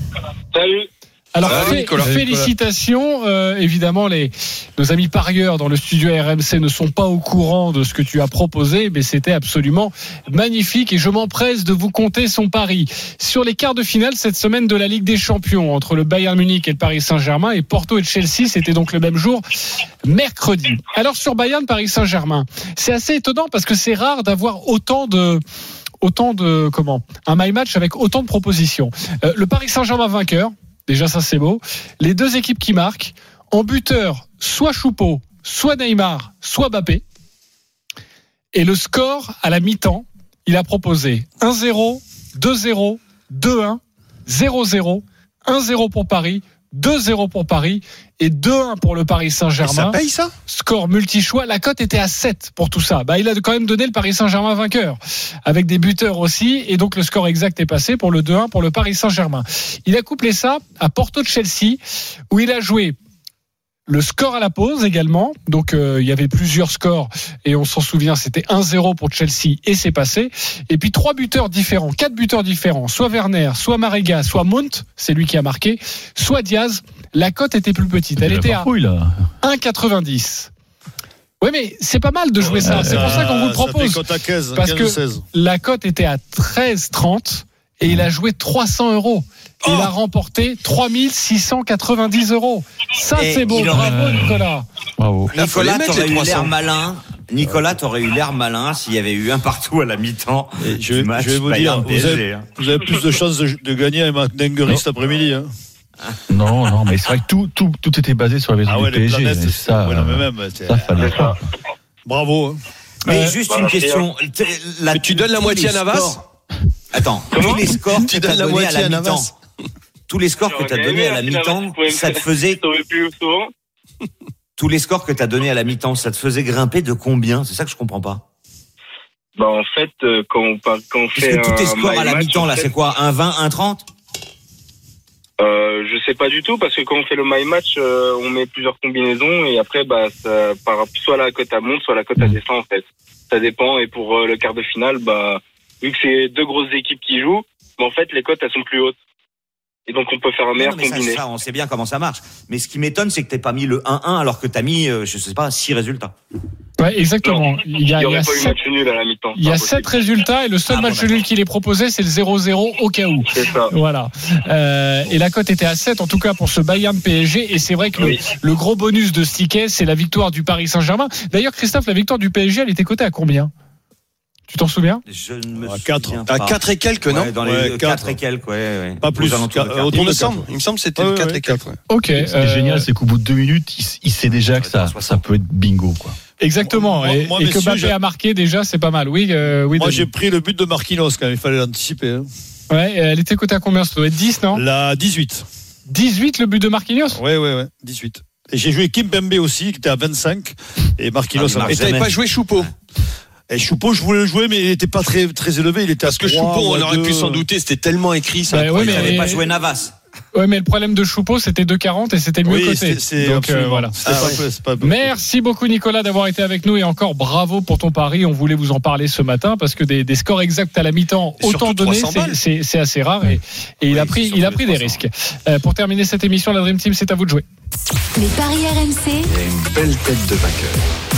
Salut. Alors, fé- Nicolas. félicitations. Euh, évidemment, les, nos amis parieurs dans le studio RMC ne sont pas au courant de ce que tu as proposé, mais c'était absolument magnifique et je m'empresse de vous compter son pari. Sur les quarts de finale cette semaine de la Ligue des Champions, entre le Bayern Munich et le Paris Saint-Germain et Porto et Chelsea, c'était donc le même jour, mercredi. Alors, sur Bayern, Paris Saint-Germain, c'est assez étonnant parce que c'est rare d'avoir autant de autant de comment un my match avec autant de propositions. Euh, le Paris Saint-Germain vainqueur, déjà ça c'est beau. Les deux équipes qui marquent en buteur, soit Choupeau, soit Neymar, soit Mbappé. Et le score à la mi-temps, il a proposé 1-0, 2-0, 2-1, 0-0, 1-0 pour Paris, 2-0 pour Paris et 2-1 pour le Paris Ça Saint-Germain paye ça score multi-choix. La cote était à 7 pour tout ça. Bah, il a quand même donné le Paris Saint-Germain vainqueur, avec des buteurs aussi, et donc le score exact est passé pour le 2-1 pour le Paris Saint-Germain. Il a couplé ça à Porto-Chelsea, où il a joué le score à la pause également. Donc euh, il y avait plusieurs scores et on s'en souvient, c'était 1-0 pour Chelsea et c'est passé. Et puis trois buteurs différents, quatre buteurs différents, soit Werner, soit Marega, soit Mount, c'est lui qui a marqué, soit Diaz. La cote était plus petite, elle était à Oui, là. 1,90. Oui, mais c'est pas mal de jouer ça. C'est pour ça qu'on vous le Ça fait propose. cote à 15, Parce 15 que- 16. La cote était à 13,30 et il a joué 300 euros. Il a remporté 3690 euros. Ça, c'est beau. Bravo, Nicolas. Bravo. Nicolas, t'aurais eu 300. l'air malin. Nicolas, t'aurais eu l'air malin s'il y avait eu un partout à la mi-temps. Je, vais- match je vais vous dire, vous avez, hein. vous avez plus de chances de, de gagner avec Dengery cet après-midi. Hein. Non, non, mais c'est vrai que tout, tout, tout était basé sur la maison Ah ouais, du PSG. planètes, mais ça, ouais, non, mais euh, même, ça fallait ça. bravo. hein. Mais juste voilà, une question. La- Mais tu donnes la moitié à Navas Attends, Comment tous les scores Tu que donnes la donnés à moitié la à mi-temps. Navas Tous les scores que t'as donnés à la mi-temps, ça te faisait tous les scores que t'as donnés à la mi-temps, ça te faisait grimper de combien? C'est ça que je comprends pas. Bah, en fait, euh, quand on, par- quand on Parce fait que tous tes scores à la mi-temps là, c'est quoi? Un 20, un 30 Euh, je sais pas du tout parce que quand on fait le my match, euh, on met plusieurs combinaisons et après bah ça, par, soit la cote à monte, soit la cote à Mm. descend en fait. Ça dépend et pour euh, le quart de finale, bah vu que c'est deux grosses équipes qui jouent, bah, en fait les cotes elles sont plus hautes et donc on peut faire un meilleur Non, mais ça, combiné. ça, on sait bien comment ça marche. Mais ce qui m'étonne, c'est que t'aies pas mis le 1-1 alors que t'as mis, euh, je sais pas, 6 résultats. Ouais, exactement. Il y a, Il y il y aurait a pas eu sept- match nul à la mi-temps. il y a sept résultats et le seul Ah, match nul qu'il est proposé, c'est le 0-0 au cas où. C'est ça. Voilà. Euh, et la cote était à 7 en tout cas pour ce Bayern PSG. Et c'est vrai que le, le gros bonus de ce ticket, c'est la victoire du Paris Saint-Germain. D'ailleurs, Christophe, la victoire du PSG, elle était cotée à combien? Tu t'en souviens Je ne me À souviens quatre. pas. À 4 et quelques, non Ouais, dans Ouais, les quatre. 4 et quelques, ouais, ouais. Pas plus, autour Il de me semble, il me semble que c'était Ouais, le 4 ouais, et 4. ouais. Ok. Ce qui est euh, génial, c'est qu'au bout de deux minutes, il, il sait déjà que ça, ça peut être bingo. Quoi. Exactement. Moi- et, moi, et que Mbappé a marqué déjà, c'est pas mal. Oui, euh, oui. Moi, j'ai pris le but de Marquinhos quand même, il fallait l'anticiper. hein. Ouais, elle était cotée à combien Ça doit être 10, non La 18. 18 le but de Marquinhos Ouais, ouais, ouais, 18. Et j'ai joué Kim Pembe aussi, qui était à 25. Et Marquinhos. Ah, il Et t'avais pas joué Choupeau Et Choupeau, je voulais le jouer, mais il n'était pas très, très élevé. Il était Parce à que trois Choupeau, ou on à aurait pu s'en douter, c'était tellement écrit. c'est Bah, ouais, mais- T'avais pas Et- joué Navas. Ouais, mais le problème de Choupeau, c'était 2,40 et c'était mieux Oui, coté. Donc, euh, voilà. Ah pas- ouais. pas- Merci beaucoup Nicolas d'avoir été avec nous et encore bravo pour ton pari. On voulait vous en parler ce matin parce que des, des scores exacts à la mi-temps autant donnés, 300 c'est- assez rare et, et il a pris il a pris des 300. risques. Euh, pour terminer cette émission, la Dream Team, c'est à vous de jouer. Les paris RMC, une belle tête de vainqueur.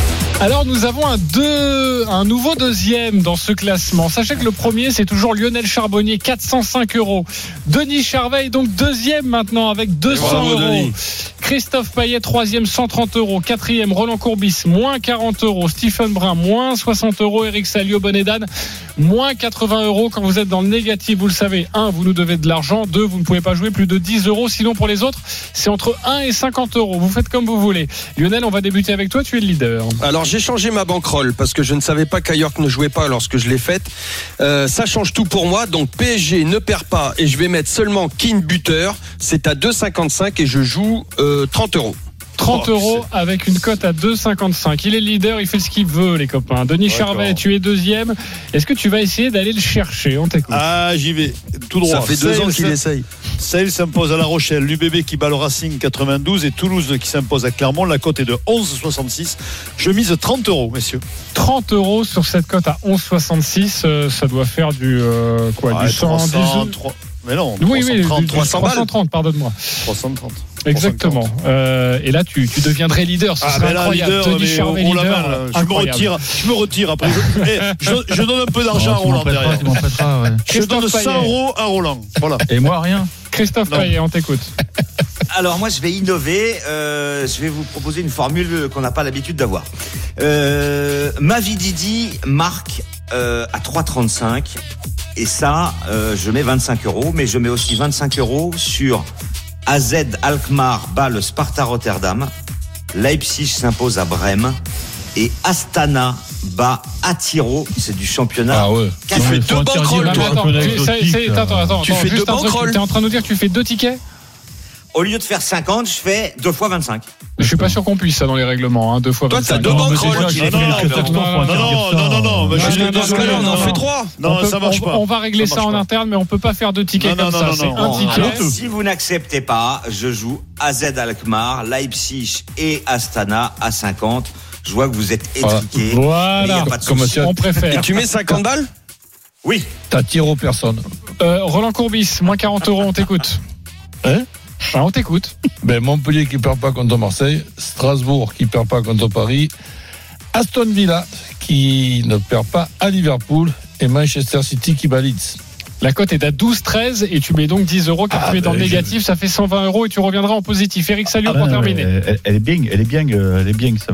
Alors nous avons un, deux, un nouveau deuxième dans ce classement. Sachez que le premier c'est toujours Lionel Charbonnier, 405 euros. Denis Charvet est donc deuxième maintenant avec 200 bravo, euros. Denis. Christophe Payet troisième 130 euros. Quatrième Roland Courbis moins 40 euros. Stephen Brun moins 60 euros. Eric Salio Bonedan moins 80 euros. Quand vous êtes dans le négatif, vous le savez. Un, vous nous devez de l'argent. Deux, vous ne pouvez pas jouer plus de 10 euros. Sinon pour les autres, c'est entre 1 et 50 euros. Vous faites comme vous voulez. Lionel, on va débuter avec toi. Tu es le leader. Alors j'ai changé ma banquerolle parce que je ne savais pas qu'Ayork ne jouait pas lorsque je l'ai faite. Euh, ça change tout pour moi. Donc PSG ne perd pas et je vais mettre seulement King buteur. C'est à 2,55 et je joue euh, 30 euros. 30 Oh, euros avec une cote à 2,55. Il est leader, il fait ce qu'il veut, les copains. Denis. Charvet, tu es deuxième. Est-ce que tu vas essayer d'aller le chercher? On t'écoute. Ah, j'y vais. Tout droit. Ça fait deux ans qu'il essaye. Sale s'impose à La Rochelle, l'UBB qui bat le Racing 92 et Toulouse qui s'impose à Clermont. La cote est de 11,66. Je mise 30 euros, messieurs. 30 euros sur cette cote à 11,66. euh, ça doit faire du euh, quoi Ouais, Du 110 300, trois- Mais non, Oui, oui, 330, du- du 300 balles. 330, pardonne-moi. 330. Exactement. Euh, et là, tu, tu deviendrais leader. Ce Ah, serait là, incroyable. leader, Denis Charvet, leader. je me retire. Je me retire après. Je, Eh, je- je donne un peu d'argent à Oh, Roland derrière. ouais. Je donne 100 Payet. euros à Roland. Voilà. Et moi, rien. Christophe. Payet, on t'écoute. Alors moi je vais innover, euh, je vais vous proposer une formule qu'on n'a pas l'habitude d'avoir. Euh, Mavididi marque euh, à 3,35 et ça euh, je mets 25 euros, mais je mets aussi 25 euros sur AZ Alkmaar bat le Sparta Rotterdam, Leipzig s'impose à Brême et Astana bat Atiro, c'est du championnat. Ah ouais. Tu fais deux mais toi. tu- fais juste deux un truc. banquerolles. T'es en train de nous dire que tu fais deux tickets? Au lieu de faire 50, je fais deux fois 25. Je suis pas sûr qu'on puisse ça dans les règlements, hein, deux fois Toi, 25. t'as deux Non, Non, non, non, Dans ce cas-là, on en fait trois. Non, On peut- ça marche pas. On va régler Ça en interne, mais on peut pas faire deux tickets Non, comme non, ça. non, C'est un ticket. Si vous n'acceptez pas, je joue AZ Alkmaar, Leipzig et Astana à 50. Je vois que vous êtes étriqués. Mais il y Voilà. a pas de Comme souci. ça. On Et préfère. tu mets 50 balles? Oui. T'attires aux personnes. Euh, Roland Courbis, moins 40 euros, on t'écoute. Hein? Ah, on t'écoute. Ben, Montpellier qui perd pas contre Marseille, Strasbourg qui perd pas contre Paris, Aston Villa qui ne perd pas à Liverpool et Manchester City qui Leeds. La cote est à 12-13 et tu mets donc 10 euros car Ah, tu es dans le je- négatif. Ça fait 120 euros et tu reviendras en positif. Eric Salut Ah, pour non, terminer. Elle, elle est bien, elle est bien, euh, elle est bien que ça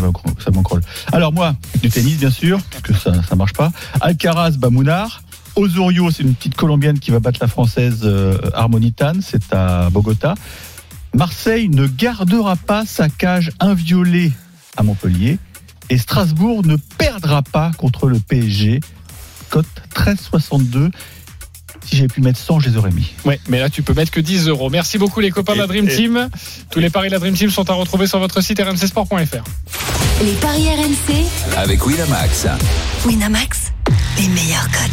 m'encrolle. Alors moi, du tennis bien sûr, parce que ça, ça marche pas. Alcaraz, Bamounar. Osorio, c'est une petite colombienne qui va battre la française euh, Harmonitan, c'est à Bogota. Marseille ne gardera pas sa cage inviolée à Montpellier. Et Strasbourg ne perdra pas contre le PSG. Cote 13,62. Si j'avais pu mettre 100, je les aurais mis. Ouais, mais là tu peux mettre que 10 euros. Merci beaucoup les copains de la Dream Team. Tous les paris de la Dream Team sont à retrouver sur votre site rmcsport.fr. Les paris RMC, Avec Winamax. Winamax, les meilleurs codes.